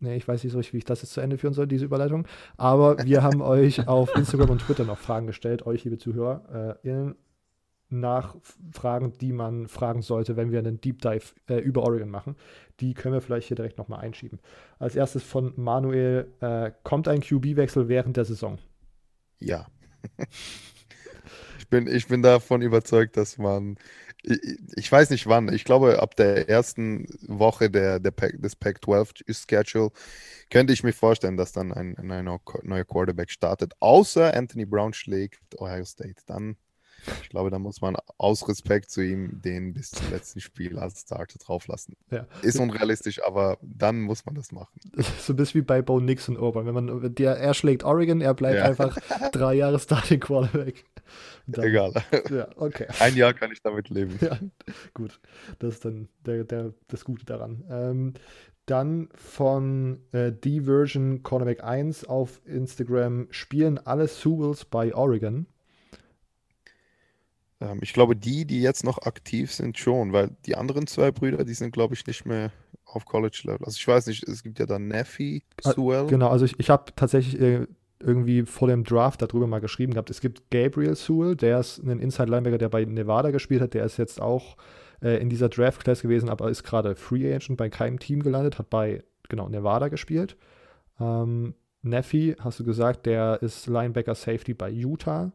Nee, ich weiß nicht so richtig, wie ich das jetzt zu Ende führen soll, diese Überleitung. Aber wir haben euch auf Instagram und Twitter noch Fragen gestellt, euch, liebe Zuhörer, äh, nach Fragen, die man fragen sollte, wenn wir einen Deep Dive äh, über Oregon machen. Die können wir vielleicht hier direkt nochmal einschieben. Als erstes von Manuel: äh, Kommt ein QB-Wechsel während der Saison? Ja. ich, bin, ich bin davon überzeugt, dass man ich, weiß nicht wann. Ich glaube, ab der ersten Woche der, der Pac, des Pac-12-Schedule könnte ich mir vorstellen, dass dann ein, ein neuer Quarterback startet. Außer Anthony Brown schlägt Ohio State. Dann, ich glaube, da muss man aus Respekt zu ihm den bis zum letzten Spiel als Starter drauflassen. Ja. Ist unrealistisch, aber dann muss man das machen. So ein bisschen wie bei Bo Nix und Urban. Wenn man, der, er schlägt Oregon, er bleibt ja. einfach drei Jahre Starting Quarterback. Dann, Egal. Ja, okay. Ein Jahr kann ich damit leben. Ja, gut. Das ist dann der, der, das Gute daran. Ähm, dann von äh, Diversion Cornerback 1 auf Instagram spielen alle Sewells bei Oregon. Ähm, ich glaube, die, die jetzt noch aktiv sind, schon, weil die anderen zwei Brüder, die sind, glaube ich, nicht mehr auf College-Level. Also ich weiß nicht, es gibt ja dann Nephi, Ah, Sewell. Genau, also ich, ich habe tatsächlich äh, irgendwie vor dem Draft darüber mal geschrieben gehabt. Es gibt Gabriel Sewell, der ist ein Inside Linebacker, der bei Nevada gespielt hat. Der ist jetzt auch äh, in dieser Draft Class gewesen, aber ist gerade Free Agent bei keinem Team gelandet, hat bei genau Nevada gespielt. Ähm, Neffy, hast du gesagt, der ist Linebacker Safety bei Utah.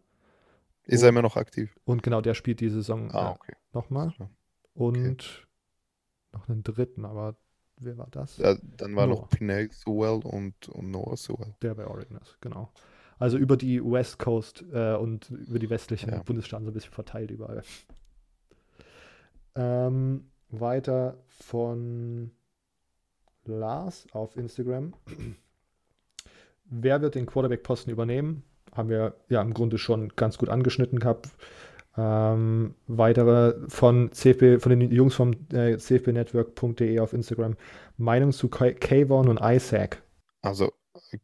Ist er immer noch aktiv? Und genau, der spielt die Saison Ah, äh, okay. nochmal. klar. Und noch einen dritten, aber wer war das? Ja, dann war Noah. noch Pinay Sewell und, und Noah Sewell. Der bei Oregon ist, genau. Also über die West Coast äh, und über die westlichen Ja. Bundesstaaten so ein bisschen verteilt überall. Ähm, weiter von Lars auf Instagram. Wer wird den Quarterback-Posten übernehmen? Haben wir ja im Grunde schon ganz gut angeschnitten gehabt. Ähm, weitere von CFB, von den Jungs vom äh, cfbnetwork.de auf Instagram. Meinung zu Ka- Kayvon und Isaac. Also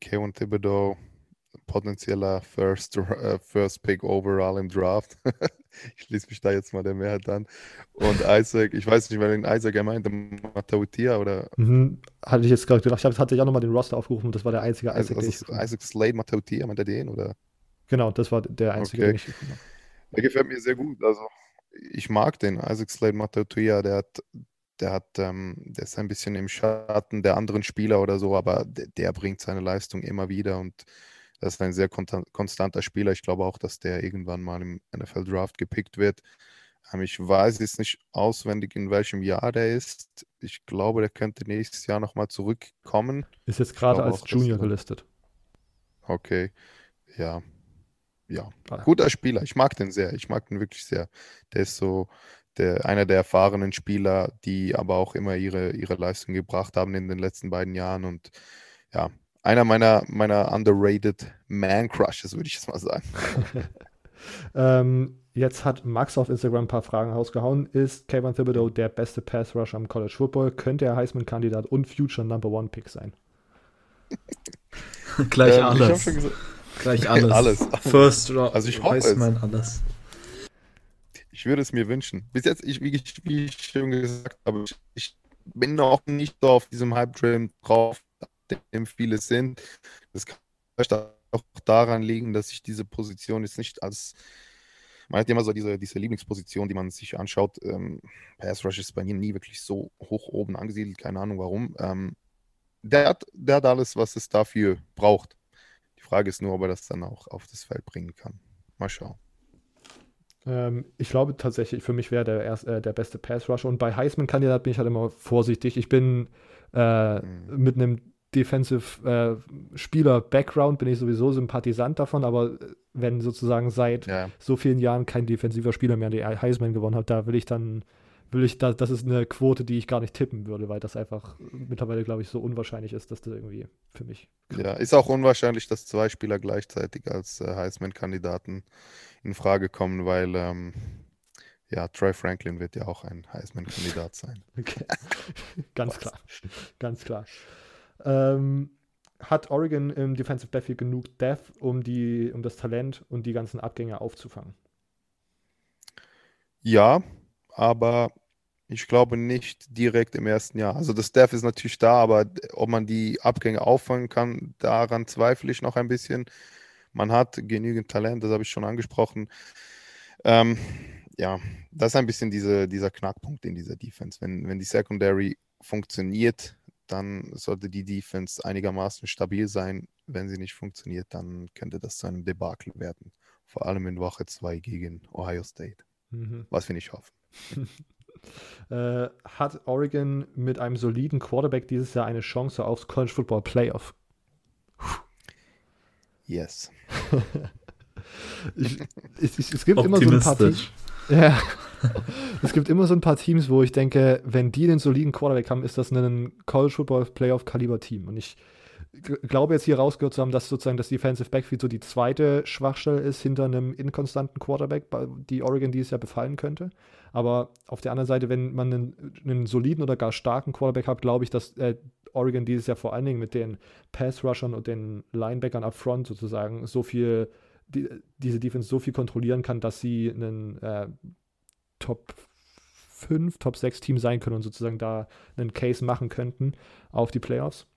Kevin Thibodeau, potenzieller First, äh, First Pick overall im Draft. ich schließe mich da jetzt mal der Mehrheit an. Und Isaac, ich weiß nicht, wer den Isaac er meinte, Matautia oder Mhm, hatte ich jetzt gerade gedacht. Ich hatte ja nochmal den Roster aufgerufen und das war der einzige also, Isaac, ich also gefunden habe. Isaac Slade Matautia, meint er den? Oder? Genau, das war der einzige, Okay. den ich gefunden habe. Der gefällt mir sehr gut. Also ich mag den. Isaac Slade Matautia, der hat, der hat, ähm, der ist ein bisschen im Schatten der anderen Spieler oder so, aber der, der bringt seine Leistung immer wieder und das ist ein sehr konstanter Spieler. Ich glaube auch, dass der irgendwann mal im NFL Draft gepickt wird. Ähm, ich weiß jetzt nicht auswendig, in welchem Jahr der ist. Ich glaube, der könnte nächstes Jahr nochmal zurückkommen. Ist jetzt gerade als auch, Junior gelistet. Okay. Ja. Ja. Ah. Guter Spieler. Ich mag den sehr. Ich mag den wirklich sehr. Der ist so der, einer der erfahrenen Spieler, die aber auch immer ihre, ihre Leistung gebracht haben in den letzten beiden Jahren. Und ja, einer meiner, meiner underrated Man-Crushes, würde ich jetzt mal sagen. Ähm, jetzt hat Max auf Instagram ein paar Fragen rausgehauen. Ist Kayvon Thibodeau der beste Pass-Rusher am College Football? Könnte er Heisman-Kandidat und Future Number One Pick sein? Gleich Ähm, alles. Gleich alles. Alles. First Round. Also ich hoffe weiß es. alles. Ich würde es mir wünschen. Bis jetzt, ich, wie, ich, wie ich schon gesagt habe, ich, ich bin noch nicht so auf diesem Hype-Train drauf, dem viele sind. Das kann vielleicht auch daran liegen, dass ich diese Position jetzt nicht als. Man hat ja immer so diese, diese Lieblingsposition, die man sich anschaut. Ähm, Pass Rush ist bei mir nie wirklich so hoch oben angesiedelt, keine Ahnung warum. Ähm, der, hat, der hat alles, was es dafür braucht. Die Frage ist nur, ob er das dann auch auf das Feld bringen kann. Mal schauen. Ähm, ich glaube tatsächlich, für mich wäre der, erst, äh, der beste Pass-Rusher. Und bei Heisman-Kandidat bin ich halt immer vorsichtig. Ich bin äh, Mhm. mit einem Defensive-Spieler-Background bin ich sowieso Sympathisant davon, aber äh, wenn sozusagen seit Ja, so vielen Jahren kein defensiver Spieler mehr die Heisman gewonnen hat, da will ich dann, will ich, da, das ist eine Quote, die ich gar nicht tippen würde, weil das einfach mittlerweile, glaube ich, so unwahrscheinlich ist, dass das irgendwie für mich. Ja, ist auch unwahrscheinlich, dass zwei Spieler gleichzeitig als äh, Heisman-Kandidaten in Frage kommen, weil ähm, ja, Troy Franklin wird ja auch ein Heisman-Kandidat sein. Okay. Ganz klar. Ganz klar. Ähm, hat Oregon im Defensive Backfield genug Depth, um, die, um das Talent und die ganzen Abgänge aufzufangen? Ja, aber ich glaube nicht direkt im ersten Jahr. Also das Staff ist natürlich da, aber ob man die Abgänge auffangen kann, daran zweifle ich noch ein bisschen. Man hat genügend Talent, das habe ich schon angesprochen. Ähm, ja, das ist ein bisschen diese, dieser Knackpunkt in dieser Defense. Wenn, wenn die Secondary funktioniert, dann sollte die Defense einigermaßen stabil sein. Wenn sie nicht funktioniert, dann könnte das zu einem Debakel werden. Vor allem in Woche 2 gegen Ohio State, Mhm. was wir nicht hoffen. Äh, hat Oregon mit einem soliden Quarterback dieses Jahr eine Chance aufs College Football Playoff? Yes. Ich, es, es, es gibt immer so ein paar Teams. Optimistisch. Ja. Es gibt immer so ein paar Teams, wo ich denke, wenn die einen soliden Quarterback haben, ist das ein College Football Playoff Kaliber Team. Und ich glaube jetzt hier rausgehört zu haben, dass sozusagen das Defensive Backfield so die zweite Schwachstelle ist hinter einem inkonstanten Quarterback, die Oregon dieses Jahr befallen könnte. Aber auf der anderen Seite, wenn man einen, einen soliden oder gar starken Quarterback hat, glaube ich, dass äh, Oregon dieses Jahr vor allen Dingen mit den Pass-Rushern und den Linebackern up front sozusagen so viel die, diese Defense so viel kontrollieren kann, dass sie einen äh, Top 5, Top 6 Team sein können und sozusagen da einen Case machen könnten auf die Playoffs.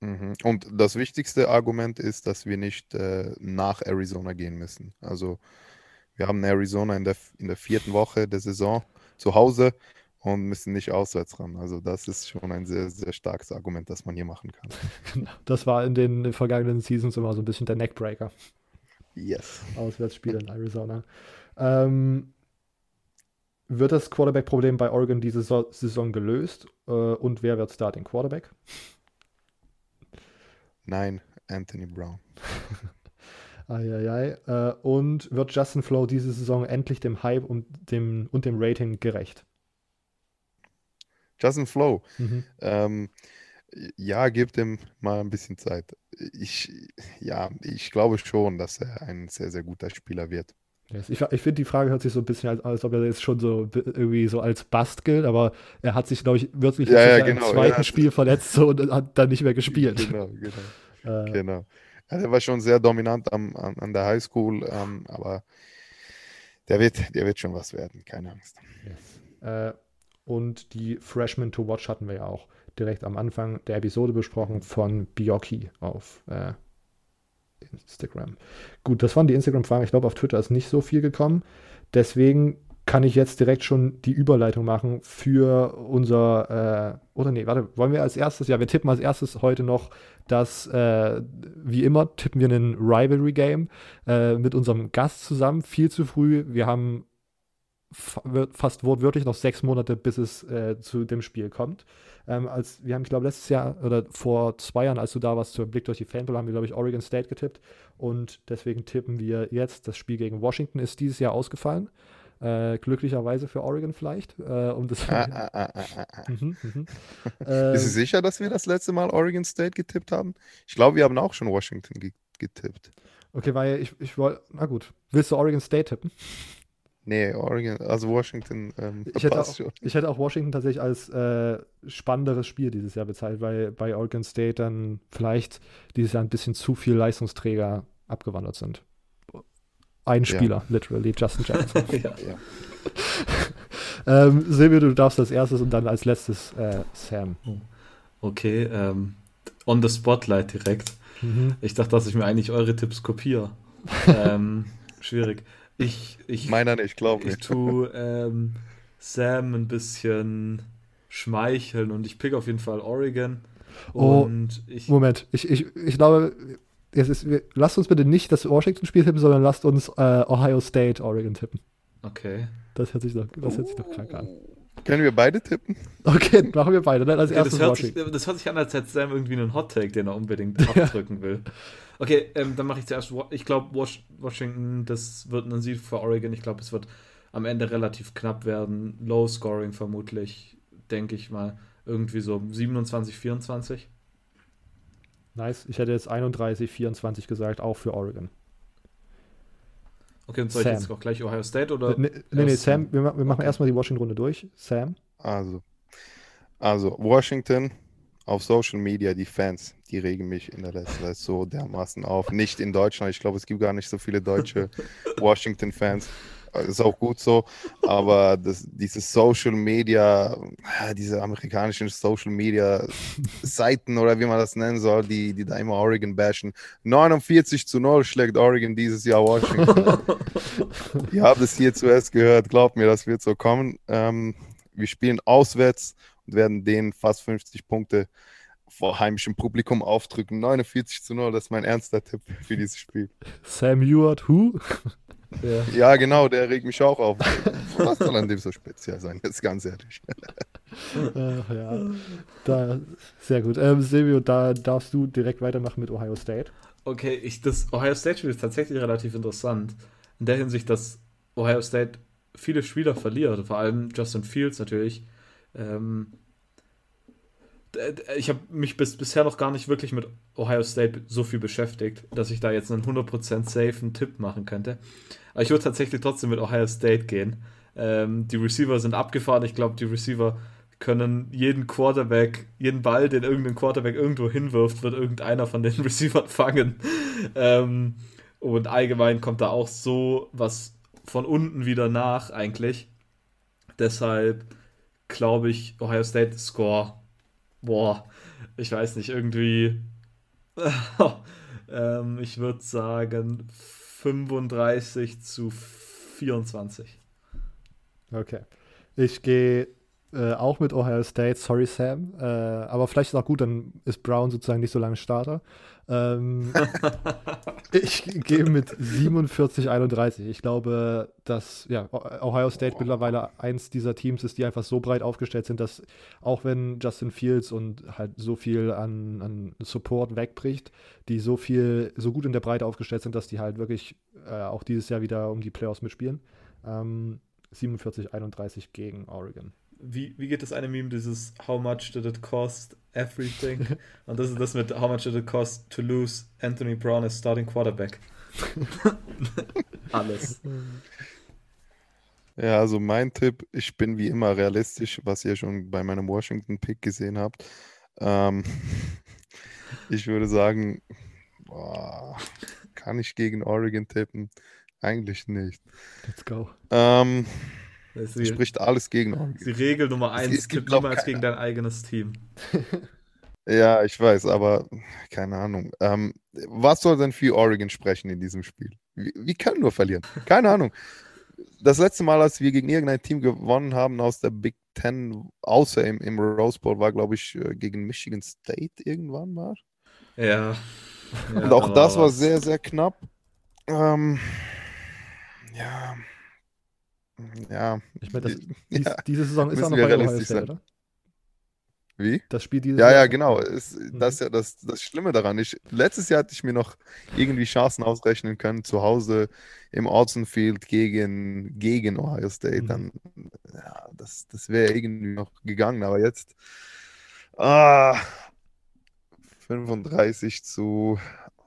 Mhm. Und das wichtigste Argument ist, dass wir nicht äh, nach Arizona gehen müssen. Also wir haben Arizona in der, in der vierten Woche der Saison zu Hause und müssen nicht auswärts ran. Also das ist schon ein sehr, sehr starkes Argument, das man hier machen kann. Genau. Das war in den vergangenen Seasons immer so ein bisschen der Neckbreaker. Yes. Auswärtsspiel in Arizona. Ähm, wird das Quarterback-Problem bei Oregon diese Saison gelöst? Äh, und wer wird Starting Quarterback? Nein, Anthony Brown. Eieiei. Äh, und wird Justin Flow diese Saison endlich dem Hype und dem, und dem Rating gerecht? Justin Flow. Mhm. Ähm, ja, gebt ihm mal ein bisschen Zeit. Ich, ja, ich glaube schon, dass er ein sehr, sehr guter Spieler wird. Yes. Ich, ich finde, die Frage hört sich so ein bisschen als, als ob er jetzt schon so irgendwie so als Bast gilt, aber er hat sich, glaube ich, wirklich ja, ja, genau. im zweiten Spiel verletzt so, und hat dann nicht mehr gespielt. Genau, genau. Äh, genau. Ja, der war schon sehr dominant am, an, an der Highschool, ähm, aber der wird, der wird schon was werden, keine Angst. Yes. Äh, und die Freshman to Watch hatten wir ja auch direkt am Anfang der Episode besprochen von Bioki auf äh, Instagram. Gut, das waren die Instagram-Fragen. Ich glaube, auf Twitter ist nicht so viel gekommen. Deswegen kann ich jetzt direkt schon die Überleitung machen für unser, äh, oder nee, warte, wollen wir als erstes, ja, wir tippen als erstes heute noch das, äh, wie immer, tippen wir einen Rivalry-Game äh, mit unserem Gast zusammen, viel zu früh. Wir haben fast wortwörtlich noch sechs Monate, bis es äh, zu dem Spiel kommt. Ähm, als wir haben, ich glaube, letztes Jahr oder vor zwei Jahren, als du da warst, zur Blick durch die Fanball, haben wir, glaube ich, Oregon State getippt. Und deswegen tippen wir jetzt, das Spiel gegen Washington ist dieses Jahr ausgefallen. Äh, glücklicherweise für Oregon vielleicht. Äh, um das ah, ah, ah, ah, ah. mhm, mhm. Bist du ähm, sicher, dass wir das letzte Mal Oregon State getippt haben? Ich glaube, wir haben auch schon Washington getippt. Okay, weil ich, ich wollte, na gut. Willst du Oregon State tippen? Nee, Oregon, also Washington. Ähm, ich, hätte auch, ich, hätte auch, Washington tatsächlich als äh, spannenderes Spiel dieses Jahr bezahlt, weil bei Oregon State dann vielleicht dieses Jahr ein bisschen zu viel Leistungsträger abgewandert sind. Ein Spieler, ja. literally, Justin Jackson. ja. ja. ähm, Silvio, du darfst als erstes und dann als letztes äh, Sam. Okay, ähm, on the spotlight direkt. Mhm. Ich dachte, dass ich mir eigentlich eure Tipps kopiere. ähm, schwierig. Ich, ich, Meiner nicht, glaube ich. Ich tue ähm, Sam ein bisschen schmeicheln und ich pick auf jeden Fall Oregon. Oh, ich, Moment, ich, ich, ich glaube, es ist, wir, lasst uns bitte nicht das Washington-Spiel tippen, sondern lasst uns äh, Ohio State, Oregon tippen. Okay. Das hört sich doch, das hört sich doch krank an. Können wir beide tippen? Okay, machen wir beide. Dann als okay, erstes das, hört sich, das hört sich an, als hätte Sam irgendwie einen Hot-Take, den er unbedingt abdrücken will. Okay, ähm, dann mache ich zuerst. Ich glaube, Washington, das wird ein Sieg für Oregon. Ich glaube, es wird am Ende relativ knapp werden. Low Scoring vermutlich, denke ich mal. Irgendwie so 27, 24. Nice. Ich hätte jetzt 31, 24 gesagt, auch für Oregon. Okay, und soll Sam. ich jetzt auch gleich Ohio State oder? Nee, nee, nee Sam, wir, wir machen okay. erstmal die Washington-Runde durch. Sam? Also, also Washington auf Social Media, die Fans, die regen mich in der letzten Zeit so dermaßen auf. Nicht in Deutschland, ich glaube, es gibt gar nicht so viele deutsche Washington-Fans. Ist auch gut so, aber das, diese Social Media, diese amerikanischen Social Media Seiten oder wie man das nennen soll, die, die da immer Oregon bashen. 49 zu 0 schlägt Oregon dieses Jahr Washington. Ihr habt es hier zuerst gehört, glaubt mir, das wird so kommen. Ähm, wir spielen auswärts und werden denen fast 50 Punkte vor heimischem Publikum aufdrücken. 49 zu 0, das ist mein ernster Tipp für dieses Spiel. Sam Ewart, who? Ja. ja. genau, der regt mich auch auf. Was soll an dem so speziell sein? Jetzt ganz ehrlich. Ach, ja, da, sehr gut. Ähm, Silvio, da darfst du direkt weitermachen mit Ohio State. Okay, ich, das Ohio State-Spiel ist tatsächlich relativ interessant. In der Hinsicht, dass Ohio State viele Spieler verliert, vor allem Justin Fields natürlich. Ähm, ich habe mich bis, bisher noch gar nicht wirklich mit Ohio State so viel beschäftigt, dass ich da jetzt einen 100% safen Tipp machen könnte. Aber ich würde tatsächlich trotzdem mit Ohio State gehen. Ähm, die Receiver sind abgefahren. Ich glaube, die Receiver können jeden Quarterback, jeden Ball, den irgendein Quarterback irgendwo hinwirft, wird irgendeiner von den Receivern fangen. Ähm, Und allgemein kommt da auch so was von unten wieder nach, eigentlich. Deshalb glaube ich, Ohio State Score. Boah, ich weiß nicht, irgendwie. ähm, ich würde sagen 35 zu 24. Okay. Ich gehe äh, auch mit Ohio State, sorry Sam, äh, aber vielleicht ist auch gut, dann ist Brown sozusagen nicht so lange Starter. Ähm, ich gehe mit 47, 31. Ich glaube, dass ja, Ohio State oh. mittlerweile eins dieser Teams ist, die einfach so breit aufgestellt sind, dass auch wenn Justin Fields und halt so viel an, an Support wegbricht, die so viel, so gut in der Breite aufgestellt sind, dass die halt wirklich äh, auch dieses Jahr wieder um die Playoffs mitspielen. Ähm, 47, 31 gegen Oregon wie, wie geht das eine Meme, dieses How much did it cost everything? Und das ist das mit How much did it cost to lose Anthony Brown as starting quarterback? Alles. Ja, also mein Tipp, ich bin wie immer realistisch, was ihr schon bei meinem Washington-Pick gesehen habt. Ähm, ich würde sagen, boah, kann ich gegen Oregon tippen? Eigentlich nicht. Let's go. Ähm, es spricht alles gegen Oregon. Die Regel Nummer eins, es, es gibt niemals gegen dein eigenes Team. ja, ich weiß, aber keine Ahnung. Ähm, was soll denn für Oregon sprechen in diesem Spiel? Wir, wir können nur verlieren. Keine Ahnung. Das letzte Mal, als wir gegen irgendein Team gewonnen haben aus der Big Ten, außer im, im Rose Bowl, war, glaube ich, äh, gegen Michigan State irgendwann mal. Ja. Und ja, auch das war sehr, sehr knapp. Ähm, ja. Ja. Ich meine, dies, ja, diese Saison ist auch noch bei Ohio State, oder? Wie? Das Spiel dieses Ja, Jahr. ja, genau. Ist, mhm. Das ist ja das, das Schlimme daran. Ich, letztes Jahr hatte ich mir noch irgendwie Chancen ausrechnen können, zu Hause im Ortsonfield gegen, gegen Ohio State. Mhm. Dann, ja, das, das wäre irgendwie noch gegangen. Aber jetzt ah, 35 zu,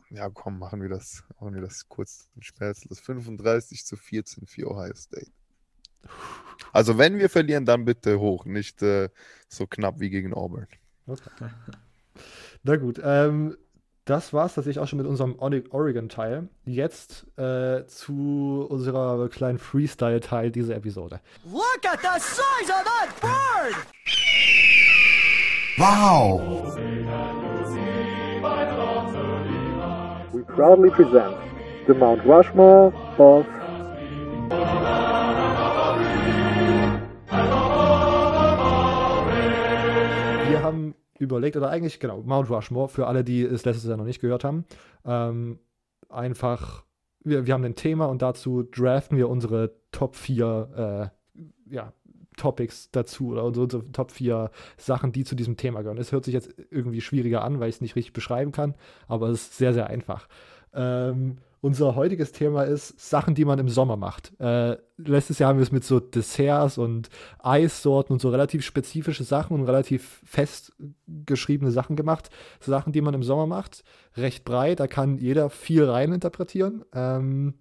ja komm, machen wir das, machen wir das kurz und spätzle. 35 zu 14 für Ohio State. Also wenn wir verlieren, dann bitte hoch, nicht äh, so knapp wie gegen Auburn. Okay. Na gut, ähm, das war's tatsächlich auch schon mit unserem Oregon-Teil. Jetzt äh, zu unserer kleinen Freestyle-Teil dieser Episode. Look at the size of that bird! Wow! We proudly present the Mount Rushmore of haben überlegt, oder eigentlich, genau, Mount Rushmore, für alle, die es letztes Jahr noch nicht gehört haben, ähm, einfach, wir, wir haben ein Thema und dazu draften wir unsere Top 4 äh, ja, Topics dazu oder unsere, unsere Top 4 Sachen, die zu diesem Thema gehören. Es hört sich jetzt irgendwie schwieriger an, weil ich es nicht richtig beschreiben kann, aber es ist sehr, sehr einfach. Ähm, unser heutiges Thema ist Sachen, die man im Sommer macht. Äh, letztes Jahr haben wir es mit so Desserts und Eissorten und so relativ spezifische Sachen und relativ festgeschriebene Sachen gemacht. Sachen, die man im Sommer macht. Recht breit, da kann jeder viel rein interpretieren. Ähm,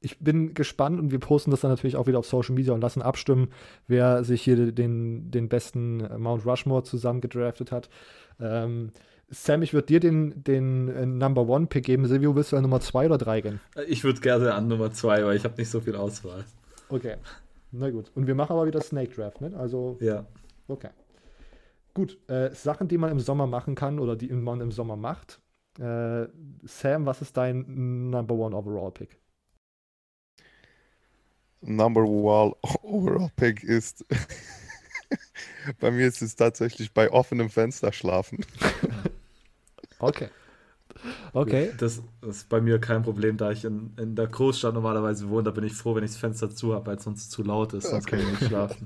ich bin gespannt und wir posten das dann natürlich auch wieder auf Social Media und lassen abstimmen, wer sich hier den, den besten Mount Rushmore zusammengedraftet hat. Ähm, Sam, ich würde dir den, den äh, Number One Pick geben. Silvio, willst du an Nummer 2 oder 3 gehen? Ich würde gerne an Nummer 2, weil ich habe nicht so viel Auswahl. Okay. Na gut. Und wir machen aber wieder Snake Draft, ne? Also. Ja. Okay. Gut. Äh, Sachen, die man im Sommer machen kann oder die man im Sommer macht. Äh, Sam, was ist dein Number One Overall Pick? Number One Overall Pick ist. bei mir ist es tatsächlich bei offenem Fenster schlafen. Okay. Okay. Das, ist bei mir kein Problem, da ich in, in der Großstadt normalerweise wohne. Da bin ich froh, wenn ich das Fenster zu habe, weil es sonst zu laut ist. Sonst okay. kann ich nicht schlafen.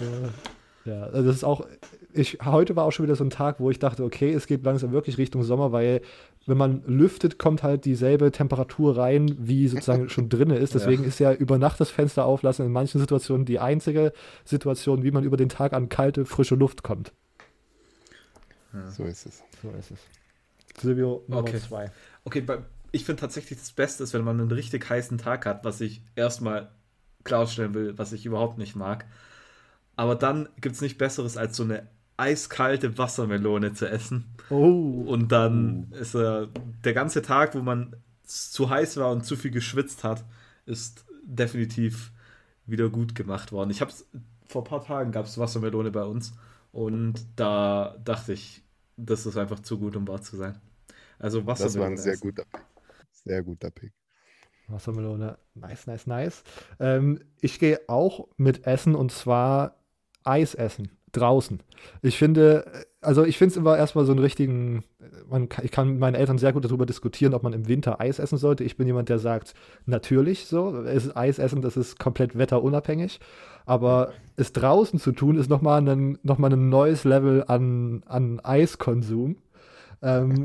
ja, ja, also das ist auch. Ich, heute war auch schon wieder so ein Tag, wo ich dachte, okay, es geht langsam wirklich Richtung Sommer, weil wenn man lüftet, kommt halt dieselbe Temperatur rein, wie sozusagen schon drinne ist. Deswegen ja. ist ja über Nacht das Fenster auflassen in manchen Situationen die einzige Situation, wie man über den Tag an kalte, frische Luft kommt. Ja. So ist es. So ist es. Silvio Nummer okay. zwei. Okay, ich finde tatsächlich das Beste ist, wenn man einen richtig heißen Tag hat, was ich erstmal klarstellen will, was ich überhaupt nicht mag. Aber dann gibt es nicht Besseres als so eine eiskalte Wassermelone zu essen. Oh. Und dann ist er der ganze Tag, wo man zu heiß war und zu viel geschwitzt hat, ist definitiv wieder gut gemacht worden. Ich habe vor ein paar Tagen gab es Wassermelone bei uns und da dachte ich, das ist einfach zu gut, um wahr zu sein. Also Wassermelone. Das war ein sehr essen. guter Pick. Sehr guter Pick. Wassermelone, nice, nice, nice. Ähm, ich gehe auch mit Essen und zwar Eis essen draußen. Ich finde, also ich finde es immer erstmal so einen richtigen, man ich kann mit meinen Eltern sehr gut darüber diskutieren, ob man im Winter Eis essen sollte. Ich bin jemand, der sagt, natürlich so, es ist Eis essen, das ist komplett wetterunabhängig. Aber es draußen zu tun, ist nochmal ein, noch ein neues Level an, an Eiskonsum. Ähm,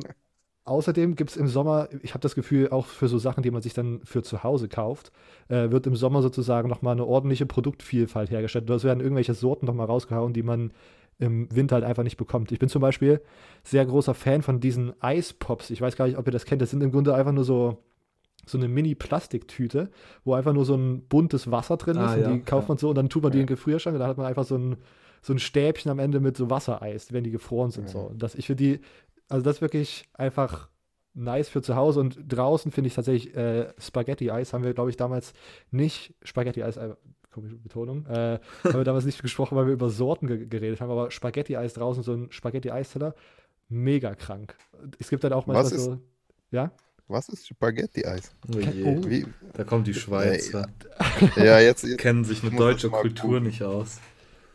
Außerdem gibt es im Sommer, ich habe das Gefühl, auch für so Sachen, die man sich dann für zu Hause kauft, äh, wird im Sommer sozusagen nochmal eine ordentliche Produktvielfalt hergestellt. Es werden irgendwelche Sorten nochmal rausgehauen, die man im Winter halt einfach nicht bekommt. Ich bin zum Beispiel sehr großer Fan von diesen Eispops. Ich weiß gar nicht, ob ihr das kennt. Das sind im Grunde einfach nur so, so eine Mini-Plastiktüte, wo einfach nur so ein buntes Wasser drin ist. Ah, und ja, die kauft ja. man so und dann tut man die Ja. in den Gefrierschrank und dann hat man einfach so ein, so ein Stäbchen am Ende mit so Wassereis, wenn die gefroren sind. So. Das, ich finde die, also das ist wirklich einfach nice für zu Hause und draußen finde ich tatsächlich äh, Spaghetti-Eis haben wir, glaube ich, damals nicht, Spaghetti-Eis, äh, komische Betonung, äh, haben wir damals nicht gesprochen, weil wir über Sorten ge geredet haben, aber Spaghetti-Eis draußen, so ein Spaghetti-Eisteller, mega krank. Es gibt dann auch Was manchmal ist- so, ja? Was ist Spaghetti-Eis? Oh. Oh. Da kommt die Schweizer. Ja, jetzt, jetzt. Kennen sich mit das deutscher Kultur gucken. nicht aus.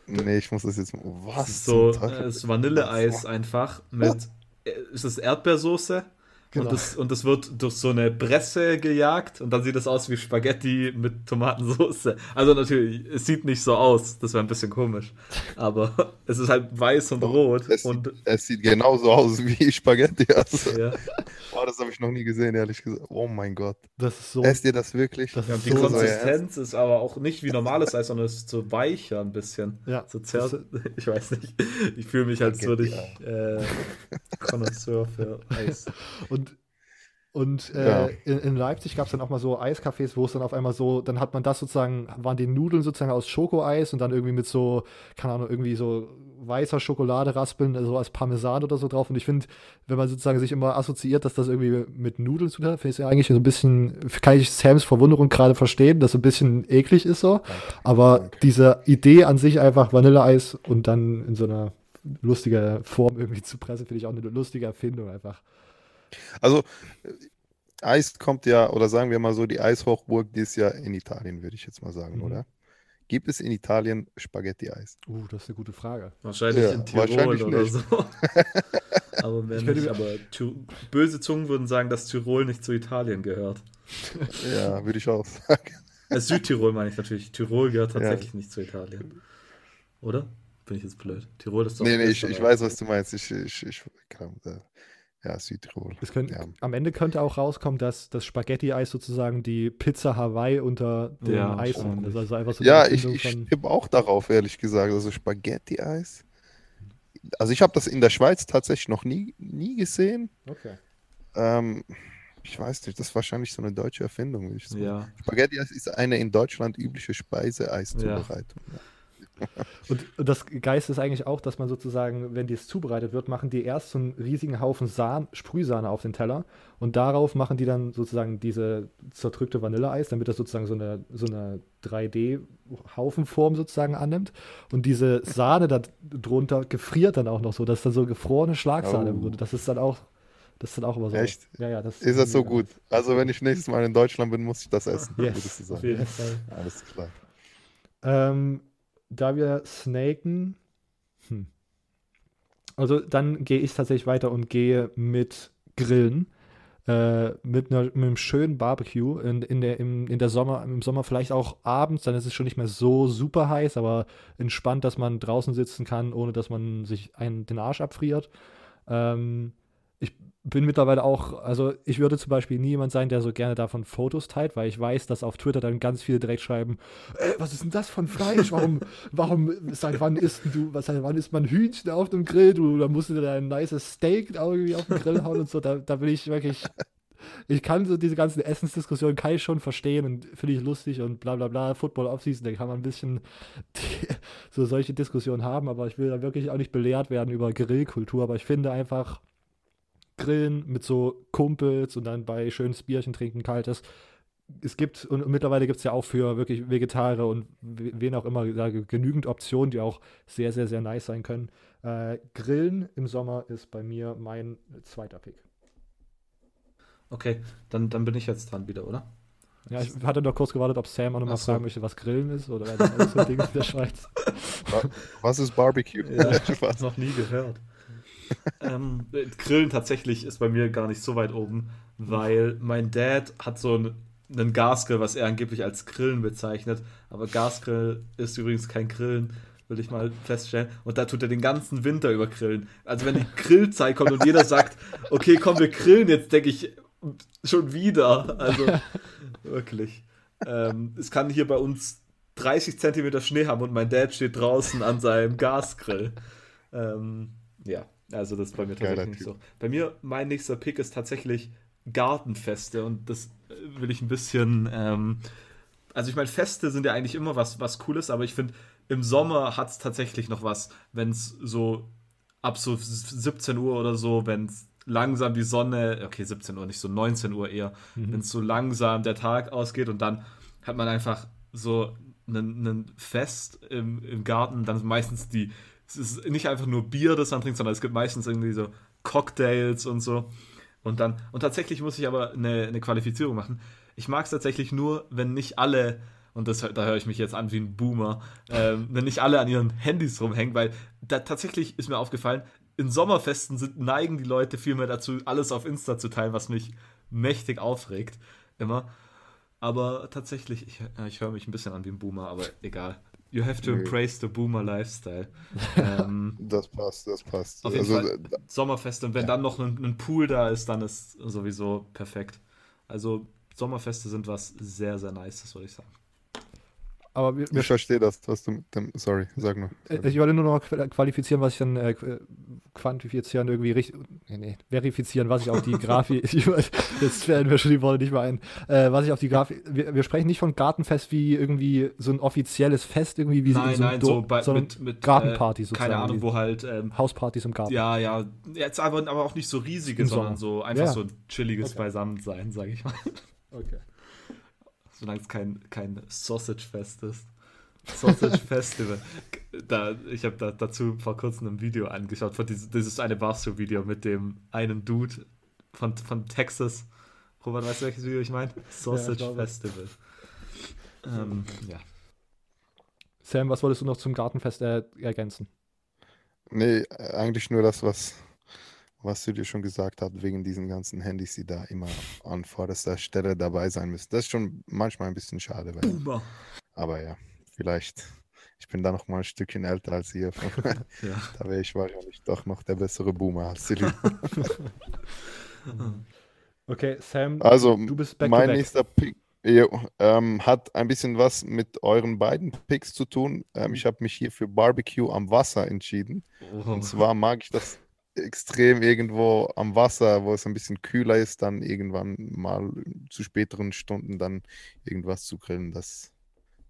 Nee, ich muss das jetzt. Das Was? ist so äh, ist Vanilleeis einfach mit. Äh, Ist das Erdbeersoße? Genau. Und, das, und das wird durch so eine Presse gejagt und dann sieht es aus wie Spaghetti mit Tomatensauce. Also natürlich, es sieht nicht so aus, das wäre ein bisschen komisch. Aber es ist halt weiß und rot. Es, Und sieht, es sieht genauso aus wie Spaghetti. Also, ja, oh, das habe ich noch nie gesehen, ehrlich gesagt. Oh mein Gott. Das ist so, Esst ihr das wirklich? das ja, die so, Kon- Konsistenz ist aber auch nicht wie normales Eis, sondern es ist so weicher ein bisschen. ja, So das ist- Ich weiß nicht. Ich fühle mich, als würde ich äh, Connoisseur für Eis. Und, und äh, Ja. in, in Leipzig gab es dann auch mal so Eiscafés, wo es dann auf einmal so, dann hat man das sozusagen, waren die Nudeln sozusagen aus Schokoeis und dann irgendwie mit so, keine Ahnung, irgendwie so weißer Schokolade raspeln, also als Parmesan oder so drauf. Und ich finde, wenn man sozusagen sich immer assoziiert, dass das irgendwie mit Nudeln zu tun hat, finde ich es ja eigentlich so ein bisschen, kann ich Sams Verwunderung gerade verstehen, dass es ein bisschen eklig ist so. Aber Danke. diese Idee an sich einfach Vanilleeis und dann in so einer lustiger Form irgendwie zu pressen, finde ich auch eine lustige Erfindung einfach. Also, äh, Eis kommt ja, oder sagen wir mal so, die Eishochburg, die ist ja in Italien, würde ich jetzt mal sagen, Mhm. oder? Gibt es in Italien Spaghetti-Eis? Uh, das ist eine gute Frage. Wahrscheinlich Ja, in Tirol wahrscheinlich oder nicht. so. aber nicht. Aber böse Zungen würden sagen, dass Tirol nicht zu Italien gehört. Ja, würde ich auch sagen. Äh, Südtirol meine ich natürlich. Tirol gehört tatsächlich nicht zu Italien. Oder? Bin ich jetzt blöd? Tirol ist doch. Nee, nee, ich, ich weiß, was du meinst. Ich, ich, ich, kann, äh, ja, Südtirol. Es könnte, Ja. Am Ende könnte auch rauskommen, dass das Spaghetti-Eis sozusagen die Pizza Hawaii unter den Ja, Eisern ist. Also einfach so Ja, ich, ich tippe auch darauf, ehrlich gesagt. Also Spaghetti-Eis. Also ich habe das in der Schweiz tatsächlich noch nie, nie gesehen. Okay. Ähm, ich weiß nicht, das ist wahrscheinlich so eine deutsche Erfindung. Ja. Spaghetti-Eis ist eine in Deutschland übliche Speiseeiszubereitung. Und, und das Geist ist eigentlich auch, dass man sozusagen, wenn dies zubereitet wird, machen die erst so einen riesigen Haufen Sahn, Sprühsahne auf den Teller und darauf machen die dann sozusagen diese zerdrückte Vanilleeis, damit das sozusagen so eine, so eine 3D-Haufenform sozusagen annimmt. Und diese Sahne da drunter gefriert dann auch noch so. Das ist dann so gefrorene Schlagsahne Oh. Grunde. Das ist dann auch, das ist dann auch immer so. Echt? Ja, ja, das Ist das so gut? Also wenn ich nächstes Mal in Deutschland bin, muss ich das essen. Yes, Auf sagen. jeden. Fall. Alles klar. Ähm, da wir snaken. Hm. Also dann gehe ich tatsächlich weiter und gehe mit Grillen. Äh, mit, einer, mit einem schönen Barbecue in, in, der, im, in der Sommer, im Sommer vielleicht auch abends, dann ist es schon nicht mehr so super heiß, aber entspannt, dass man draußen sitzen kann, ohne dass man sich einen, den Arsch abfriert. Ähm, bin mittlerweile auch, also ich würde zum Beispiel nie jemand sein, der so gerne davon Fotos teilt, weil ich weiß, dass auf Twitter dann ganz viele direkt schreiben, äh, was ist denn das von Fleisch? Warum, warum, seit wann isst du, was, seit wann isst man Hühnchen auf dem Grill? Du, da musst du dir ein nices Steak irgendwie auf den Grill hauen und so. Da, da bin ich wirklich, ich kann so diese ganzen Essensdiskussionen kann ich schon verstehen und finde ich lustig und bla bla bla. Football Offseason, da kann man ein bisschen die, so solche Diskussionen haben, aber ich will da wirklich auch nicht belehrt werden über Grillkultur. Aber ich finde einfach Grillen mit so Kumpels und dann bei schönes Bierchen trinken, kaltes. Es gibt, und mittlerweile gibt es ja auch für wirklich Vegetarier und wen auch immer genügend Optionen, die auch sehr, sehr, sehr nice sein können. Äh, Grillen im Sommer ist bei mir mein zweiter Pick. Okay, dann, dann bin ich jetzt dran wieder, oder? Ja, ich hatte noch kurz gewartet, ob Sam auch nochmal so. fragen möchte, was Grillen ist oder alles so ein Ding in der Schweiz. Was ist Barbecue? Ja, ich habe noch nie gehört. Ähm, Grillen tatsächlich ist bei mir gar nicht so weit oben, weil mein Dad hat so einen, einen Gasgrill, was er angeblich als Grillen bezeichnet. Aber Gasgrill ist übrigens kein Grillen, will ich mal feststellen. Und da tut er den ganzen Winter über grillen. Also wenn die Grillzeit kommt und jeder sagt, okay, komm, wir grillen jetzt, denke ich, schon wieder. Also wirklich. Ähm, es kann hier bei uns 30 Zentimeter Schnee haben und mein Dad steht draußen an seinem Gasgrill. Ähm, ja, also das ist bei mir tatsächlich nicht so. Bei mir, mein nächster Pick ist tatsächlich Gartenfeste und das will ich ein bisschen. Ähm, also ich meine, Feste sind ja eigentlich immer was, was Cooles, aber ich finde, im Sommer hat es tatsächlich noch was, wenn es so ab so 17 Uhr oder so, wenn es langsam die Sonne, okay, 17 Uhr, nicht so 19 Uhr eher, mhm. wenn es so langsam der Tag ausgeht und dann hat man einfach so ein Fest im, im Garten, dann meistens die, es ist nicht einfach nur Bier, das man trinkt, sondern es gibt meistens irgendwie so Cocktails und so. Und dann, und tatsächlich muss ich aber eine, eine Qualifizierung machen. Ich mag es tatsächlich nur, wenn nicht alle, und das, da höre ich mich jetzt an wie ein Boomer, ähm, wenn nicht alle an ihren Handys rumhängen, weil da tatsächlich ist mir aufgefallen, in Sommerfesten sind, neigen die Leute vielmehr dazu, alles auf Insta zu teilen, was mich mächtig aufregt. Immer. Aber tatsächlich, ich, ich höre mich ein bisschen an wie ein Boomer, aber egal. You have to embrace the Boomer Lifestyle. ähm, das passt, das passt. Auf jeden also, Fall Sommerfeste und wenn ja. dann noch ein, ein, Pool da ist, dann ist sowieso perfekt. Also Sommerfeste sind was sehr, sehr nice, das würde ich sagen. Aber wir, ich verstehe das, was du mit dem. Sorry, sag nur. Sorry. Ich wollte nur noch qualifizieren, was ich dann äh, quantifizieren, irgendwie richtig. Nee, nee, verifizieren, was ich auf die Grafik. jetzt werden wir schon die Worte nicht mehr ein. Äh, was ich auf die Grafik. Wir, wir, sprechen nicht von Gartenfest wie irgendwie so ein offizielles Fest, irgendwie wie nein, so nein, so bei, mit, mit Gartenparty äh, sozusagen. Keine Ahnung, wo halt. Ähm, Hauspartys im Garten. Ja, ja. Jetzt aber, aber auch nicht so riesige, sondern so einfach ja. so ein chilliges okay. Beisammensein, sage ich mal. Okay. Solange es kein, kein Sausage-Fest ist. Sausage Festival. Da, ich habe da, dazu vor kurzem ein Video angeschaut, von dieses, dieses eine Barstool-Video mit dem einen Dude von, von Texas. Robert, weißt du, welches Video ich meine? Sausage ja, Festival. Ähm, ja. Sam, was wolltest du noch zum Gartenfest äh, ergänzen? Nee, eigentlich nur das, was, was du dir schon gesagt hast, wegen diesen ganzen Handys, die da immer an vorderster Stelle dabei sein müssen. Das ist schon manchmal ein bisschen schade. Weil, aber ja, vielleicht, ich bin da noch mal ein Stückchen älter als ihr. ja. Da wäre ich wahrscheinlich doch noch der bessere Boomer als Silly. okay, Sam, also, du bist back mein nächster Pick ähm, hat ein bisschen was mit euren beiden Picks zu tun. Ähm, ich habe mich hier für Barbecue am Wasser entschieden. Oh. Und zwar mag ich das extrem irgendwo am Wasser, wo es ein bisschen kühler ist, dann irgendwann mal zu späteren Stunden dann irgendwas zu grillen. Das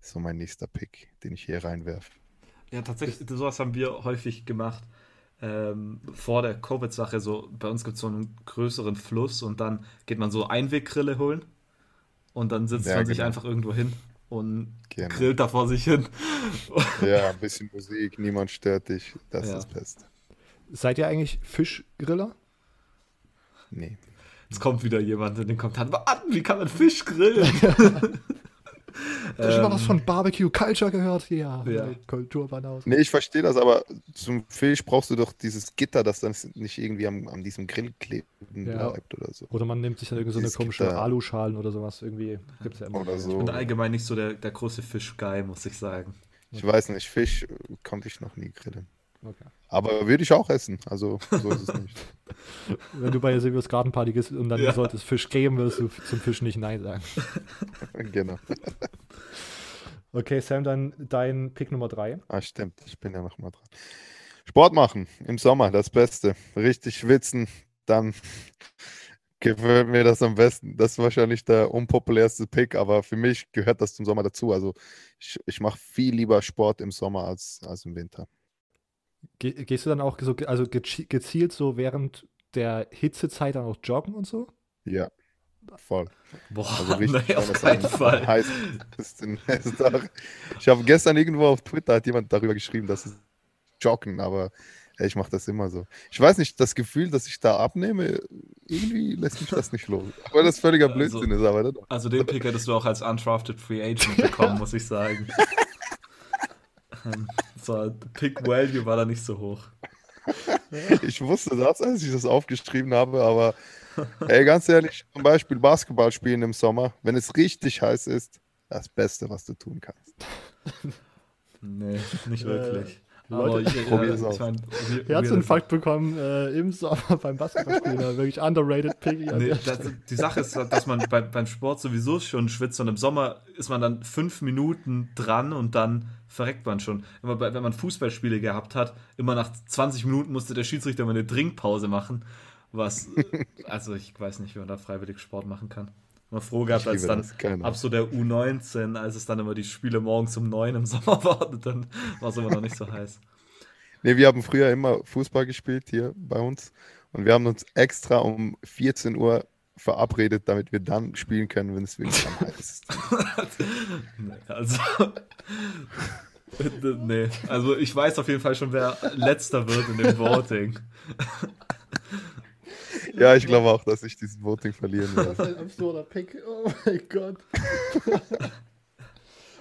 ist so mein nächster Pick, den ich hier reinwerfe. Ja, tatsächlich, sowas haben wir häufig gemacht. Ähm, vor der Covid-Sache, so bei uns gibt es so einen größeren Fluss und dann geht man so Einweggrille holen und dann sitzt ja, man genau. sich einfach irgendwo hin und genau. grillt da vor sich hin. Ja, ein bisschen Musik, niemand stört dich, das ja. ist das Beste. Seid ihr eigentlich Fischgriller? Nee. Jetzt kommt wieder jemand in den Kommentaren. Wie kann man Fisch grillen? Hast du schon mal was von Barbecue Culture gehört? Ja, ja. Kulturbanause. Nee, ich verstehe das, aber zum Fisch brauchst du doch dieses Gitter, das dann nicht irgendwie am, an diesem Grill kleben ja. bleibt oder so. Oder man nimmt sich dann irgendwie so eine komische Gitter. Aluschalen oder sowas. Irgendwie gibt es ja immer. Oder so. Ich bin allgemein nicht so der, der große Fischguy, muss ich sagen. Ich weiß nicht, Fisch konnte ich noch nie grillen. Okay. Aber würde ich auch essen, also so ist es nicht. Wenn du bei Silvios Gartenparty gehst und dann ja. sollte es Fisch geben, wirst du zum Fisch nicht Nein sagen. genau. Okay, Sam, dann dein Pick Nummer 3. Ah, stimmt, ich bin ja noch mal dran. Sport machen im Sommer, das Beste. Richtig schwitzen, dann gefällt mir das am besten. Das ist wahrscheinlich der unpopulärste Pick, aber für mich gehört das zum Sommer dazu. Also ich, ich mache viel lieber Sport im Sommer als, als im Winter. Ge gehst du dann auch so, also gezielt so während der Hitzezeit dann auch joggen und so? Ja, voll. Boah, also richtig, nee, auf keinen Fall. Heiß ich habe gestern irgendwo auf Twitter hat jemand darüber geschrieben, dass es Joggen, aber ich mache das immer so. Ich weiß nicht, das Gefühl, dass ich da abnehme, irgendwie lässt mich das nicht los. Aber das völliger also Blödsinn also, ist, aber. Das also den Pick hättest du auch als undrafted Free Agent bekommen, muss ich sagen. so, Pick Value war da nicht so hoch. Ich wusste das, als ich das aufgeschrieben habe, aber ey, ganz ehrlich, zum Beispiel Basketball spielen im Sommer, wenn es richtig heiß ist, das Beste, was du tun kannst. Nee, nicht wirklich. Leute, ich, probiere es aus. Herzinfarkt bekommen äh, im Sommer beim Basketballspielen. wirklich underrated Piggy. Nee, das, die Sache ist, dass man bei, beim Sport sowieso schon schwitzt und im Sommer ist man dann fünf Minuten dran und dann verreckt man schon. Immer bei, wenn man Fußballspiele gehabt hat, immer nach 20 Minuten musste der Schiedsrichter mal eine Trinkpause machen. Was, also ich weiß nicht, wie man da freiwillig Sport machen kann. Mal froh gehabt, als dann ab so der U19, als es dann immer die Spiele morgens um 9 im Sommer waren, dann war es immer noch nicht so heiß. Nee, wir haben früher immer Fußball gespielt hier bei uns und wir haben uns extra um 14 Uhr verabredet, damit wir dann spielen können, wenn es wirklich am heiß ist. nee, also. nee, also ich weiß auf jeden Fall schon, wer letzter wird in dem Voting. Ja, ich glaube auch, dass ich diesen Voting verlieren werde. Das ist ein absurder Pick. Oh mein Gott.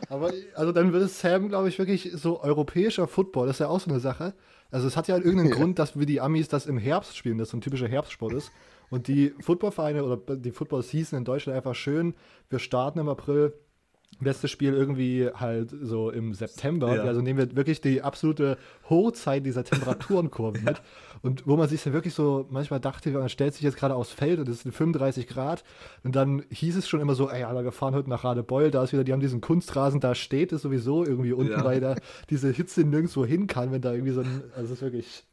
Aber also dann wird es Sam, glaube ich, wirklich so europäischer Football. Das ist ja auch so eine Sache. Also es hat ja irgendeinen ja. Grund, dass wir die Amis das im Herbst spielen, das so ein typischer Herbstsport ist. Und die Footballvereine oder die Football-Season in Deutschland einfach schön. Wir starten im April Bestes Spiel irgendwie halt so im September. Ja. Also nehmen wir wirklich die absolute Hochzeit dieser Temperaturenkurve mit. Und wo man sich dann wirklich so manchmal dachte, man stellt sich jetzt gerade aufs Feld und es sind 35 Grad. Und dann hieß es schon immer so, ey, ja, wir fahren heute nach Radebeul, da ist wieder, die haben diesen Kunstrasen, da steht es sowieso irgendwie unten, ja. weil da diese Hitze nirgendwo hin kann, wenn da irgendwie so ein, also es ist wirklich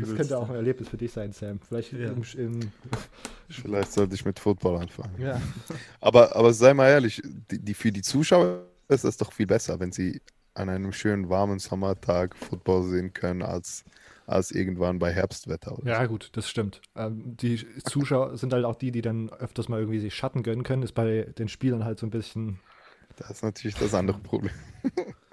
das könnte auch ein Erlebnis für dich sein, Sam. Vielleicht, ja. im, im Vielleicht sollte ich mit Football anfangen. Ja. Aber, aber sei mal ehrlich, die, die, für die Zuschauer ist es doch viel besser, wenn sie an einem schönen warmen Sommertag Football sehen können, als, als irgendwann bei Herbstwetter. ja, so. gut, das stimmt. Ähm, die Zuschauer sind halt auch die, die dann öfters mal irgendwie sich Schatten gönnen können. Ist bei den Spielern halt so ein bisschen. Das ist natürlich das andere Problem.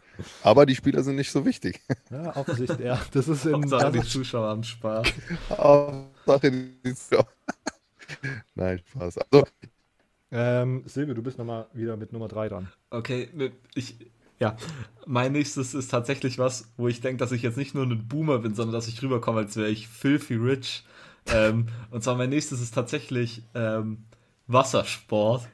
Aber die Spieler sind nicht so wichtig. Ja, offensichtlich, ja. Das ist in Hauptsache die Zuschauer haben Spaß. Hauptsache die Zuschauer. Nein, Spaß. Also, ähm, Silvio, du bist nochmal wieder mit Nummer 3 dran. Okay, ich, ja, mein nächstes ist tatsächlich was, wo ich denke, dass ich jetzt nicht nur ein Boomer bin, sondern dass ich rüberkomme, als wäre ich filthy rich. ähm, und zwar mein nächstes ist tatsächlich ähm, Wassersport.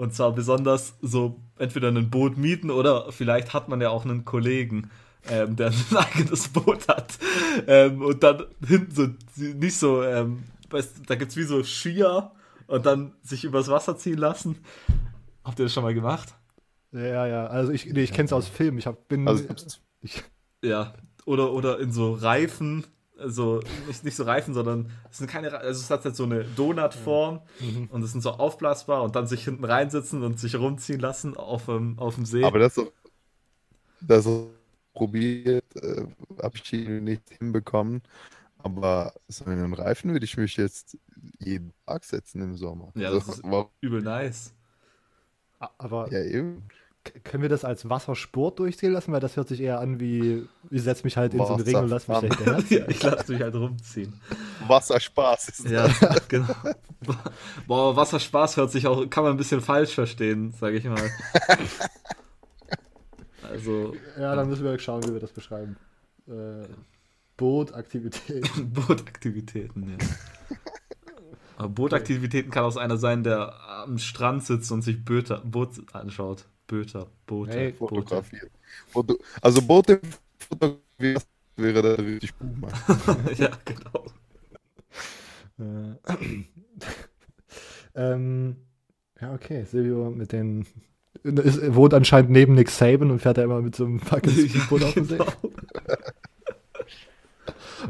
Und zwar besonders so entweder ein Boot mieten oder vielleicht hat man ja auch einen Kollegen, ähm, der ein eigenes Boot hat. Ähm, und dann hinten so, nicht so, ähm, weißt, da gibt es wie so Skier und dann sich übers Wasser ziehen lassen. Habt ihr das schon mal gemacht? Ja, ja, also ich, nee, ich kenne es aus Filmen. Ich hab, bin. Also, ich, ja, oder, oder in so Reifen so, nicht, nicht so Reifen, sondern es sind keine, also es hat halt so eine Donutform mhm. und es sind so aufblasbar und dann sich hinten reinsitzen und sich rumziehen lassen auf dem, auf dem See. Aber das so, das so probiert, äh, habe ich hier nicht hinbekommen. Aber so in den Reifen würde ich mich jetzt jeden Tag setzen im Sommer. Ja, das, das ist übel nice. Aber ja, eben. Können wir das als Wassersport durchzählen lassen? Weil das hört sich eher an wie, ich setze mich halt in so einen Ring und lass mich hinterher ja, Ich lasse mich halt rumziehen. Wasserspaß ist Ja, genau. Boah, Wasserspaß hört sich auch, kann man ein bisschen falsch verstehen, sage ich mal. Also. Ja, dann müssen wir schauen, wie wir das beschreiben. Äh, Bootaktivitäten. Bootaktivitäten, ja. Aber Bootaktivitäten kann auch einer sein, der am Strand sitzt und sich Boote, Boot anschaut. Böter, Boote. Hey, fotografieren. Foto, also Boote fotografieren wäre da richtig Boom. ja, genau. Äh, ähm, ja, okay. Silvio mit den. Ist, wohnt anscheinend neben Nick Saban und fährt da immer mit so einem fucking Speedboot auf dem See.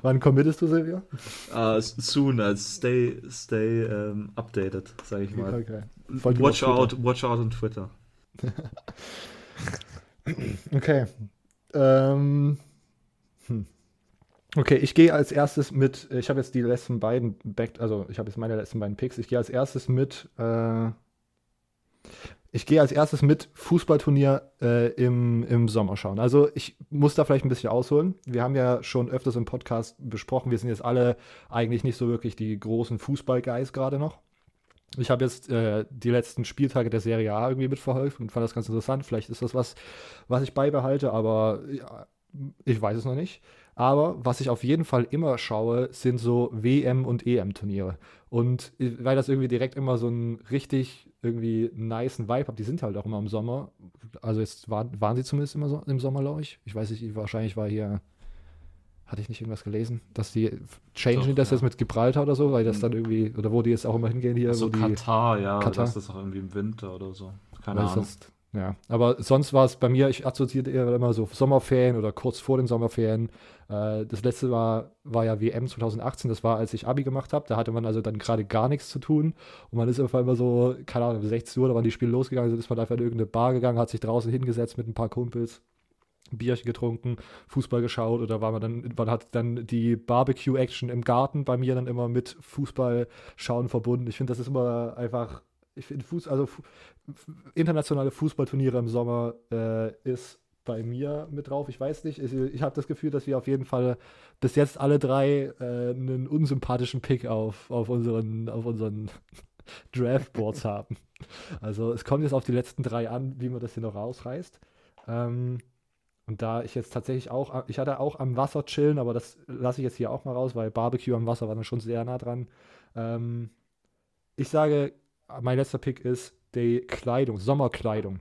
Wann committest du, Silvio? Uh, soon, also stay, stay um, updated, sage ich mal. Okay. Watch out, watch out on Twitter. okay. Ähm, hm. Okay, ich gehe als erstes mit, ich habe jetzt die letzten beiden, Back, also ich habe jetzt meine letzten beiden Picks, ich gehe als erstes mit, äh, ich gehe als erstes mit Fußballturnier äh, im, im Sommer schauen. Also ich muss da vielleicht ein bisschen ausholen. Wir haben ja schon öfters im Podcast besprochen, wir sind jetzt alle eigentlich nicht so wirklich die großen Fußballguys gerade noch. Ich habe jetzt äh, die letzten Spieltage der Serie A irgendwie mitverfolgt und fand das ganz interessant. Vielleicht ist das was, was ich beibehalte, aber ja, ich weiß es noch nicht. Aber was ich auf jeden Fall immer schaue, sind so WM- und EM-Turniere. Und weil das irgendwie direkt immer so einen richtig irgendwie niceen Vibe hat, die sind halt auch immer im Sommer. Also jetzt waren, waren sie zumindest immer so im Sommer, glaube ich. Ich weiß nicht, wahrscheinlich war hier, hatte ich nicht irgendwas gelesen, dass die changen Doch, das ja. jetzt mit Gibraltar oder so, weil das hm. dann irgendwie, oder wo die jetzt auch immer hingehen hier. So die, Katar, ja, Katar. das ist auch irgendwie im Winter oder so. Keine Ahnung. Sonst, ja, aber sonst war es bei mir, ich assoziierte eher immer so Sommerferien oder kurz vor den Sommerferien. Äh, das letzte war, war ja WM 2018, das war, als ich Abi gemacht habe. Da hatte man also dann gerade gar nichts zu tun. Und man ist auf einmal so, keine Ahnung, 16 Uhr, da waren die Spiele losgegangen, so ist man einfach in irgendeine Bar gegangen, hat sich draußen hingesetzt mit ein paar Kumpels. Bierchen getrunken, Fußball geschaut oder war man dann, man hat dann die Barbecue-Action im Garten bei mir dann immer mit Fußball schauen verbunden. Ich finde, das ist immer einfach ich finde Fuß, also internationale Fußballturniere im Sommer äh, ist bei mir mit drauf. Ich weiß nicht, ich, ich habe das Gefühl, dass wir auf jeden Fall bis jetzt alle drei äh, einen unsympathischen Pick auf, auf unseren, auf unseren Draftboards haben. Also es kommt jetzt auf die letzten drei an, wie man das hier noch rausreißt. Ähm, und da ich jetzt tatsächlich auch, ich hatte auch am Wasser chillen, aber das lasse ich jetzt hier auch mal raus, weil Barbecue am Wasser war dann schon sehr nah dran. Ähm, ich sage mein letzter Pick ist die Kleidung, Sommerkleidung.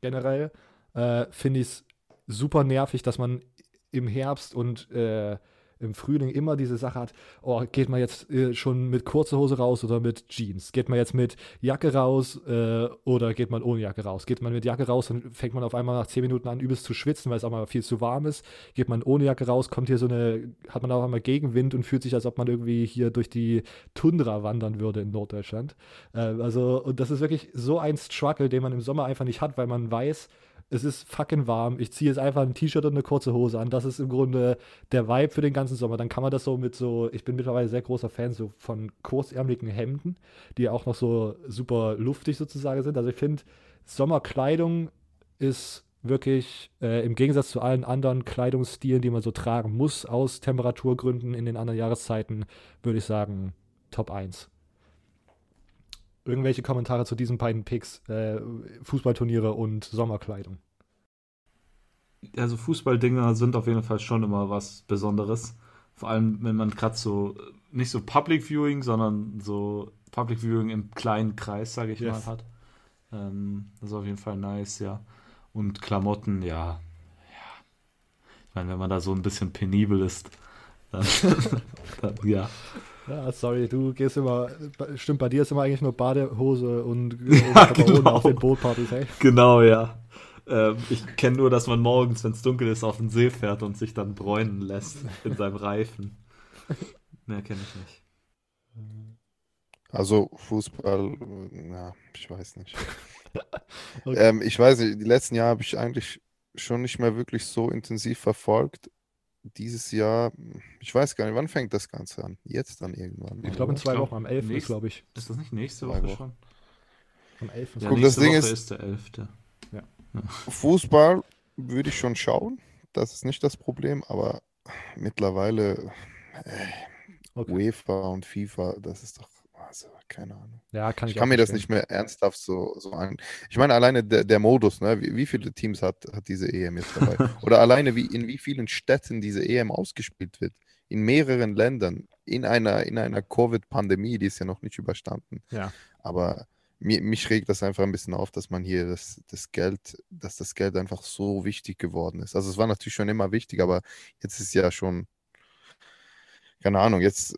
Generell äh, finde ich es super nervig, dass man im Herbst und äh, im Frühling immer diese Sache hat, oh, geht man jetzt äh, schon mit kurzer Hose raus oder mit Jeans? Geht man jetzt mit Jacke raus äh, oder geht man ohne Jacke raus? Geht man mit Jacke raus, dann fängt man auf einmal nach 10 Minuten an, übelst zu schwitzen, weil es auch mal viel zu warm ist. Geht man ohne Jacke raus, kommt hier so eine, hat man auch einmal Gegenwind und fühlt sich, als ob man irgendwie hier durch die Tundra wandern würde in Norddeutschland. Äh, also, und das ist wirklich so ein Struggle, den man im Sommer einfach nicht hat, weil man weiß, es ist fucking warm, ich ziehe jetzt einfach ein T-Shirt und eine kurze Hose an. Das ist im Grunde der Vibe für den ganzen Sommer. Dann kann man das so mit so, ich bin mittlerweile sehr großer Fan so von kurzärmeligen Hemden, die auch noch so super luftig sozusagen sind. Also ich finde, Sommerkleidung ist wirklich äh, im Gegensatz zu allen anderen Kleidungsstilen, die man so tragen muss, aus Temperaturgründen in den anderen Jahreszeiten, würde ich sagen, Top 1 irgendwelche Kommentare zu diesen beiden Picks, äh, Fußballturniere und Sommerkleidung? Also Fußballdinger sind auf jeden Fall schon immer was Besonderes. Vor allem, wenn man gerade so, nicht so Public Viewing, sondern so Public Viewing im kleinen Kreis, sage ich yes. mal, hat. Ähm, das ist auf jeden Fall nice, ja. Und Klamotten, ja. ja. Ich meine, wenn man da so ein bisschen penibel ist, dann, dann ja. Ja, sorry, du gehst immer, stimmt, bei dir ist immer eigentlich nur Badehose und, ja, genau. auf den Bootpartys, hey? Genau, ja. Ähm, ich kenne nur, dass man morgens, wenn es dunkel ist, auf den See fährt und sich dann bräunen lässt in seinem Reifen. Mehr kenne ich nicht. Also Fußball, ja, ich weiß nicht. okay. ähm, ich weiß nicht, die letzten Jahre habe ich eigentlich schon nicht mehr wirklich so intensiv verfolgt dieses Jahr, ich weiß gar nicht, wann fängt das Ganze an? Jetzt dann irgendwann. Ich glaube in zwei Wochen, am 11. Nächst, glaube ich. Ist das nicht nächste Woche, Woche. schon? Am 11. Ja, Guck, das Ding Woche ist, ist der 11. Ja. Fußball würde ich schon schauen, das ist nicht das Problem, aber mittlerweile äh, okay. UEFA und FIFA, das ist doch also, keine Ahnung. Ja, kann ich, ich kann mir das nicht mehr ernsthaft so, so an. Ich meine, alleine der, der Modus, ne? Wie, wie, viele Teams hat, hat diese EM jetzt dabei? Oder alleine wie, in wie vielen Städten diese EM ausgespielt wird. In mehreren Ländern. In einer, in einer Covid-Pandemie, die ist ja noch nicht überstanden. Ja. Aber mir, mich regt das einfach ein bisschen auf, dass man hier das, das Geld, dass das Geld einfach so wichtig geworden ist. Also es war natürlich schon immer wichtig, aber jetzt ist ja schon, keine Ahnung, jetzt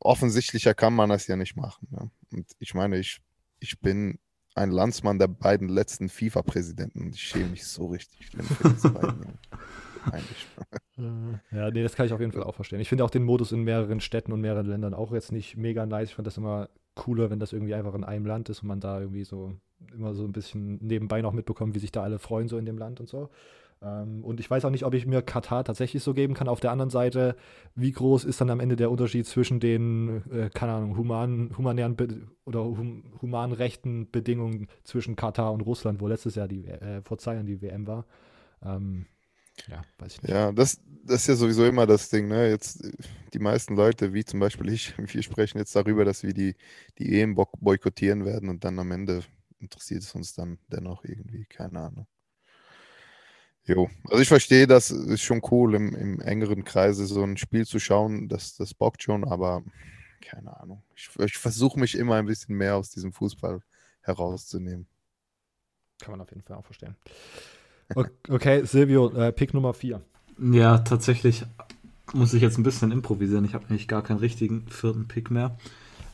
offensichtlicher kann man das ja nicht machen. Ja. Und ich meine, ich, ich bin ein Landsmann der beiden letzten FIFA-Präsidenten und ich schäme mich so richtig. eigentlich. Äh, ja, nee, das kann ich auf jeden Fall auch verstehen. Ich finde auch den Modus in mehreren Städten und mehreren Ländern auch jetzt nicht mega nice. Ich fand das immer cooler, wenn das irgendwie einfach in einem Land ist und man da irgendwie so immer so ein bisschen nebenbei noch mitbekommt, wie sich da alle freuen so in dem Land und so. Ähm, und ich weiß auch nicht, ob ich mir Katar tatsächlich so geben kann. Auf der anderen Seite, wie groß ist dann am Ende der Unterschied zwischen den, äh, keine Ahnung, humanen, humanären Be oder hum humanrechten Bedingungen zwischen Katar und Russland, wo letztes Jahr die, äh, vor zwei Jahren die WM war. Ähm, ja, weiß ich nicht. Ja, das, das ist ja sowieso immer das Ding, ne? Jetzt die meisten Leute, wie zum Beispiel ich, wir sprechen jetzt darüber, dass wir die, die EM boykottieren werden und dann am Ende interessiert es uns dann dennoch irgendwie, keine Ahnung. Jo, also ich verstehe, das ist schon cool, im, im engeren Kreise so ein Spiel zu schauen, das, das bockt schon, aber keine Ahnung. Ich, ich versuche mich immer ein bisschen mehr aus diesem Fußball herauszunehmen. Kann man auf jeden Fall auch verstehen. Okay, Silvio, äh, Pick Nummer 4. Ja, tatsächlich muss ich jetzt ein bisschen improvisieren. Ich habe nämlich gar keinen richtigen vierten Pick mehr,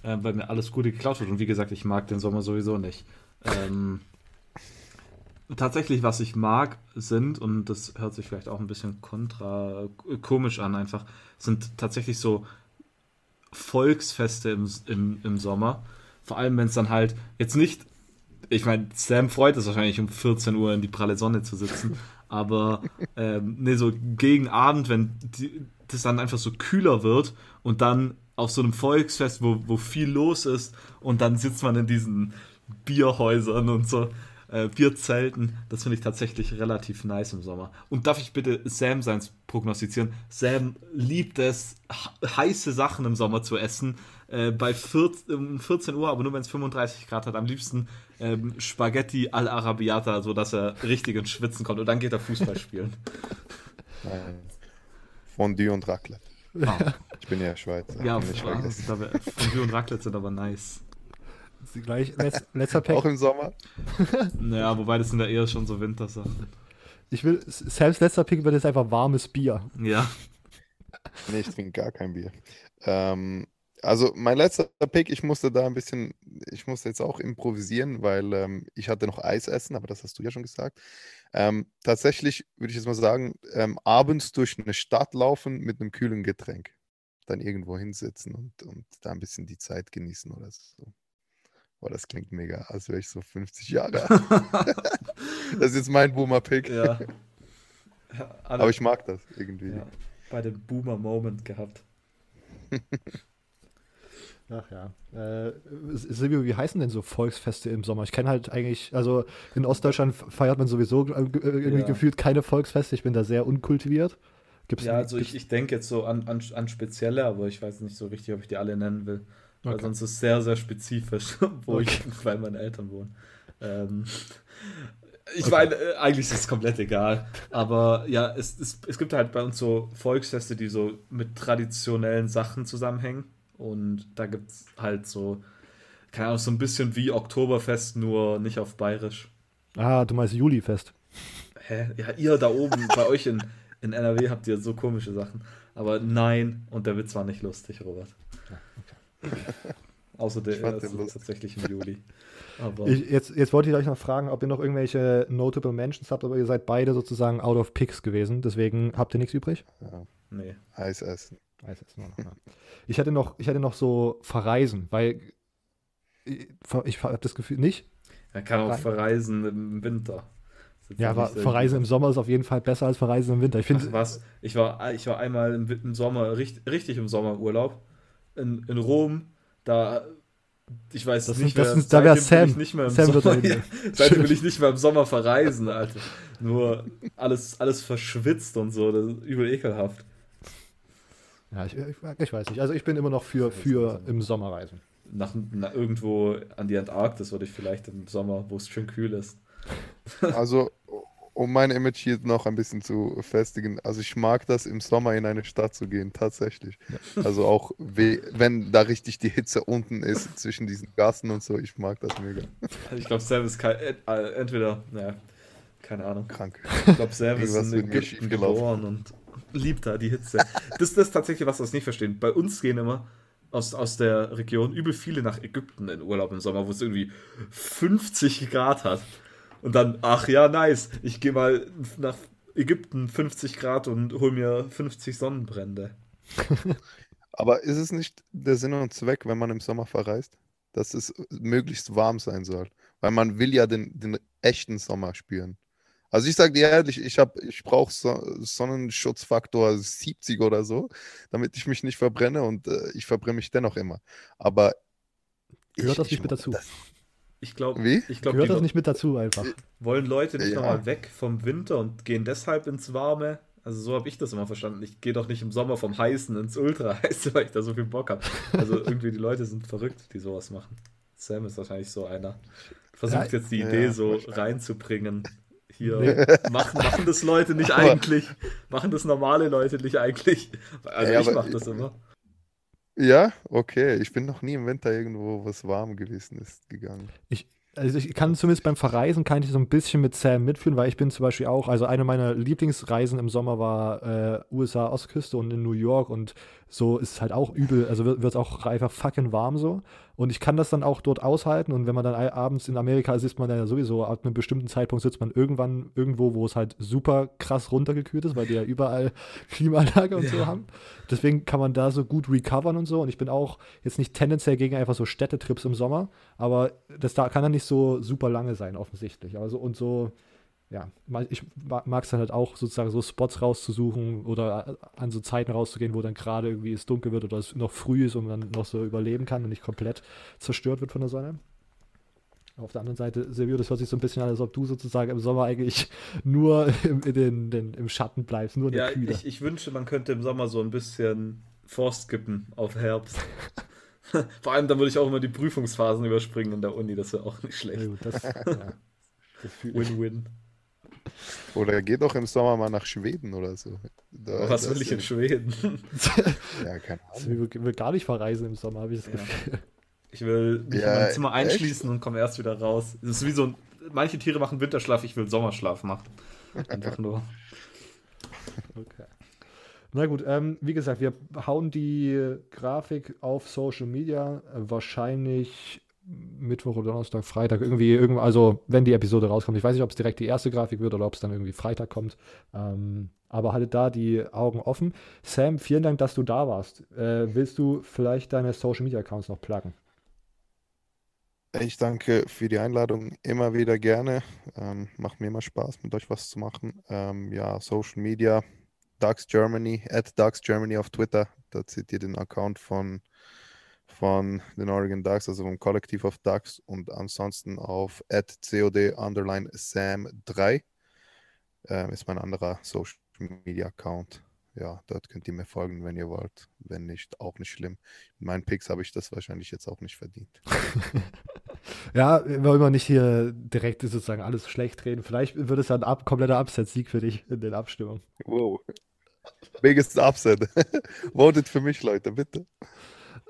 äh, weil mir alles Gute geklaut wird. Und wie gesagt, ich mag den Sommer sowieso nicht. Ähm, tatsächlich, was ich mag, sind, und das hört sich vielleicht auch ein bisschen kontra äh, komisch an, einfach, sind tatsächlich so Volksfeste im, im, im Sommer. Vor allem, wenn es dann halt jetzt nicht, ich meine, Sam freut es wahrscheinlich um 14 Uhr in die pralle Sonne zu sitzen, aber ähm, ne, so gegen Abend, wenn die, das dann einfach so kühler wird und dann auf so einem Volksfest, wo, wo viel los ist und dann sitzt man in diesen Bierhäusern und so äh, Bierzelten. Das finde ich tatsächlich relativ nice im Sommer. Und darf ich bitte Sam seins prognostizieren? Sam liebt es, heiße Sachen im Sommer zu essen. Äh, bei 14, um 14 Uhr, aber nur wenn es 35 Grad hat. Am liebsten ähm, Spaghetti all'Arabiata, sodass er richtig ins Schwitzen kommt. Und dann geht er Fußball spielen. Fondue und Raclette. Ah. Ich bin ja Schweizer. Ja, Fondue und Raclette sind aber nice. Gleich, letz, letzter Pack. Auch im Sommer? naja, wobei das sind ja eher schon so Wintersachen. Ich will, selbst letzter Pick wird jetzt einfach warmes Bier. Ja. Nee, ich trinke gar kein Bier. Ähm, also mein letzter Pick, ich musste da ein bisschen, ich musste jetzt auch improvisieren, weil ähm, ich hatte noch Eis essen, aber das hast du ja schon gesagt. Ähm, tatsächlich würde ich jetzt mal sagen, ähm, abends durch eine Stadt laufen mit einem kühlen Getränk. Dann irgendwo hinsetzen und, und da ein bisschen die Zeit genießen oder so. Boah, das klingt mega, als wäre ich so 50 Jahre alt. das ist jetzt mein Boomer-Pick. Ja. Aber ich mag das irgendwie. Ja, bei dem Boomer-Moment gehabt. Ach ja. Äh, Silvio, wie heißen denn so Volksfeste im Sommer? Ich kenne halt eigentlich, also in Ostdeutschland feiert man sowieso äh, irgendwie ja. gefühlt keine Volksfeste. Ich bin da sehr unkultiviert. Gibt's, ja, also ich, ich denke jetzt so an, an, an spezielle, aber ich weiß nicht so richtig, ob ich die alle nennen will. Weil sonst ist es sehr, sehr spezifisch, wo okay. ich bei meinen Eltern wohne. Ähm, ich okay. meine, äh, eigentlich ist es komplett egal. Aber ja, es, es, es gibt halt bei uns so Volksfeste, die so mit traditionellen Sachen zusammenhängen. Und da gibt es halt so, keine Ahnung, so ein bisschen wie Oktoberfest, nur nicht auf Bayerisch. Ah, du meinst Julifest. Hä? Ja, ihr da oben, bei euch in, in NRW habt ihr so komische Sachen. Aber nein, und der Witz war nicht lustig, Robert. Ja, okay. Außer der ist tatsächlich im Juli. Ich, jetzt, jetzt wollte ich euch noch fragen, ob ihr noch irgendwelche Notable Mentions habt, aber ihr seid beide sozusagen out of picks gewesen. Deswegen habt ihr nichts übrig? Ja. Nee. Eis essen. Eis essen noch, ja. ich, hätte noch, ich hätte noch so verreisen, weil ich, ich habe das Gefühl, nicht? Er kann auch verreisen im Winter. Ja, aber verreisen im Sommer ist auf jeden Fall besser als verreisen im Winter. Ich finde was? Ich war, ich war einmal im, im Sommer, richtig, richtig im Sommerurlaub in, in Rom, da ich weiß das nicht mehr. Das, da wäre Sam. Nicht mehr im Sam Sommer, ja, seitdem will ich nicht mehr im Sommer verreisen, Alter. Nur alles, alles verschwitzt und so. Das ist übel ekelhaft. Ja, ich, ich, ich weiß nicht. Also ich bin immer noch für, für im Sommer reisen. Nach, nach, irgendwo an die Antarktis würde ich vielleicht im Sommer, wo es schön kühl ist. Also um mein Image hier noch ein bisschen zu festigen, also ich mag das im Sommer in eine Stadt zu gehen, tatsächlich. Ja. Also auch wenn da richtig die Hitze unten ist zwischen diesen Gassen und so, ich mag das mega. Ich glaube, Sam ist kein, äh, entweder, naja, keine Ahnung. Krank. Ich glaube, Sam ist in Ägypten geboren und liebt da die Hitze. Das, das ist tatsächlich was, was ich nicht verstehen. Bei uns gehen immer aus, aus der Region übel viele nach Ägypten in Urlaub im Sommer, wo es irgendwie 50 Grad hat. Und dann, ach ja, nice. Ich gehe mal nach Ägypten 50 Grad und hol mir 50 Sonnenbrände. Aber ist es nicht der Sinn und Zweck, wenn man im Sommer verreist, dass es möglichst warm sein soll? Weil man will ja den, den echten Sommer spüren. Also ich sage dir ehrlich, ich, hab- ich brauche so, Sonnenschutzfaktor 70 oder so, damit ich mich nicht verbrenne und äh, ich verbrenne mich dennoch immer. Aber Gehört ich- das ich nicht mit dazu? das- Ich glaube, Wie? ich glaube, Gehört das nicht mit dazu einfach? wollen Leute nicht Ja. nochmal weg vom Winter und gehen deshalb ins Warme. Also so habe ich das immer verstanden. Ich gehe doch nicht im Sommer vom Heißen ins Ultra-Heiße, weil ich da so viel Bock habe. Also irgendwie die Leute sind verrückt, die sowas machen. Sam ist wahrscheinlich so einer. Versucht Ja, jetzt die ja, Idee so reinzubringen. Hier Nee. machen, machen das Leute nicht Aber- eigentlich. Machen das normale Leute nicht eigentlich. Also Ja, ich mache das immer. Ja, okay. Ich bin noch nie im Winter irgendwo, wo es warm gewesen ist, gegangen. Also ich kann zumindest beim Verreisen kann ich so ein bisschen mit Sam mitfühlen, weil ich bin zum Beispiel auch, also eine meiner Lieblingsreisen im Sommer war äh, USA Ostküste und in New York und so ist es halt auch übel, also wird es auch einfach fucking warm so und ich kann das dann auch dort aushalten und wenn man dann abends in Amerika ist, ist man dann ja sowieso ab einem bestimmten Zeitpunkt sitzt man irgendwann irgendwo, wo es halt super krass runtergekühlt ist, weil die ja überall Klimaanlage und so Ja. haben. Deswegen kann man da so gut recovern und so und ich bin auch jetzt nicht tendenziell gegen einfach so Städtetrips im Sommer, aber das da kann dann nicht so super lange sein, offensichtlich. Also und so, ja, ich mag es dann halt auch sozusagen so Spots rauszusuchen oder an so Zeiten rauszugehen, wo dann gerade irgendwie es dunkel wird oder es noch früh ist und man noch so überleben kann und nicht komplett zerstört wird von der Sonne. Auf der anderen Seite, Silvio, das hört sich so ein bisschen an, als ob du sozusagen im Sommer eigentlich nur im, in den, den, im Schatten bleibst, nur in Ja, der Kühle. ich, ich wünsche, man könnte im Sommer so ein bisschen vorskippen auf Herbst. Vor allem, dann würde ich auch immer die Prüfungsphasen überspringen in der Uni, das wäre auch nicht schlecht. das, ja, Oder geht doch im Sommer mal nach Schweden oder so. Da, Was will ich in Schweden? Ja, keine Ahnung. Silvio will gar nicht verreisen im Sommer, habe ich das Ja. Gefühl. Ich will mich Ja, in mein Zimmer echt? einschließen und komme erst wieder raus. Das ist wie so ein. Manche Tiere machen Winterschlaf, ich will Sommerschlaf machen. Einfach nur. Okay. Na gut, ähm, wie gesagt, wir hauen die Grafik auf Social Media äh, wahrscheinlich Mittwoch oder Donnerstag, Freitag, irgendwie, irgendwie, also wenn die Episode rauskommt. Ich weiß nicht, ob es direkt die erste Grafik wird oder ob es dann irgendwie Freitag kommt. Ähm, aber haltet da die Augen offen. Sam, vielen Dank, dass du da warst. Äh, willst du vielleicht deine Social Media Accounts noch pluggen? Ich danke für die Einladung immer wieder gerne. Ähm, macht mir immer Spaß, mit euch was zu machen. Ähm, ja, Social Media, Ducks Germany, at Ducks Germany auf Twitter. Da seht ihr den Account von, von den Oregon Ducks, also vom Kollektiv of Ducks. Und ansonsten auf at COD underline Sam 3 ähm, ist mein anderer Social Media Account. Ja, dort könnt ihr mir folgen, wenn ihr wollt. Wenn nicht, auch nicht schlimm. Mit meinen Picks habe ich das wahrscheinlich jetzt auch nicht verdient. Ja, wollen wir nicht hier direkt sozusagen alles schlecht reden. Vielleicht wird es ein ab, kompletter Absetzsieg für dich in den Abstimmungen. Wow. Biggest Upset. Votet für mich, Leute, bitte.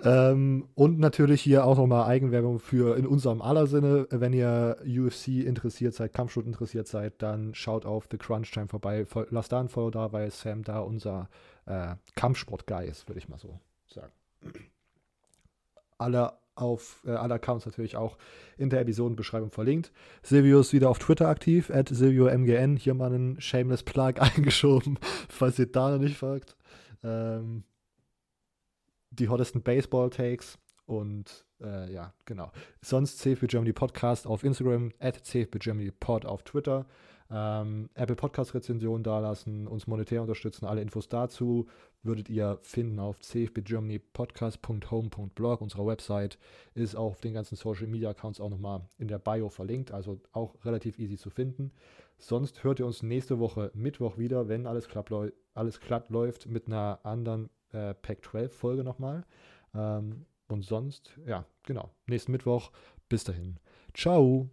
Ähm, und natürlich hier auch nochmal Eigenwerbung für in unserem aller Sinne. Wenn ihr UFC interessiert seid, Kampfsport interessiert seid, dann schaut auf The Crunch Time vorbei. Lasst da ein Follow da, weil Sam da unser äh, Kampfsport-Guy ist, würde ich mal so sagen. Alle auf äh, alle Accounts natürlich auch in der Episodenbeschreibung verlinkt. Silvio ist wieder auf Twitter aktiv, at SilvioMGN. Hier mal einen Shameless Plug eingeschoben, falls ihr da noch nicht folgt. Ähm, die hottesten Baseball-Takes und äh, ja, genau. Sonst CFB Germany Podcast auf Instagram, at CFB Germany Pod auf Twitter. Ähm, Apple Podcast Rezension dalassen, uns monetär unterstützen. Alle Infos dazu würdet ihr finden auf cfbgermanypodcast.home.blog. Unsere Website ist auch auf den ganzen Social Media Accounts auch nochmal in der Bio verlinkt, also auch relativ easy zu finden. Sonst hört ihr uns nächste Woche Mittwoch wieder, wenn alles glatt, alles glatt läuft, mit einer anderen äh, Pack-12-Folge nochmal. Ähm, und sonst, ja, genau, nächsten Mittwoch. Bis dahin. Ciao.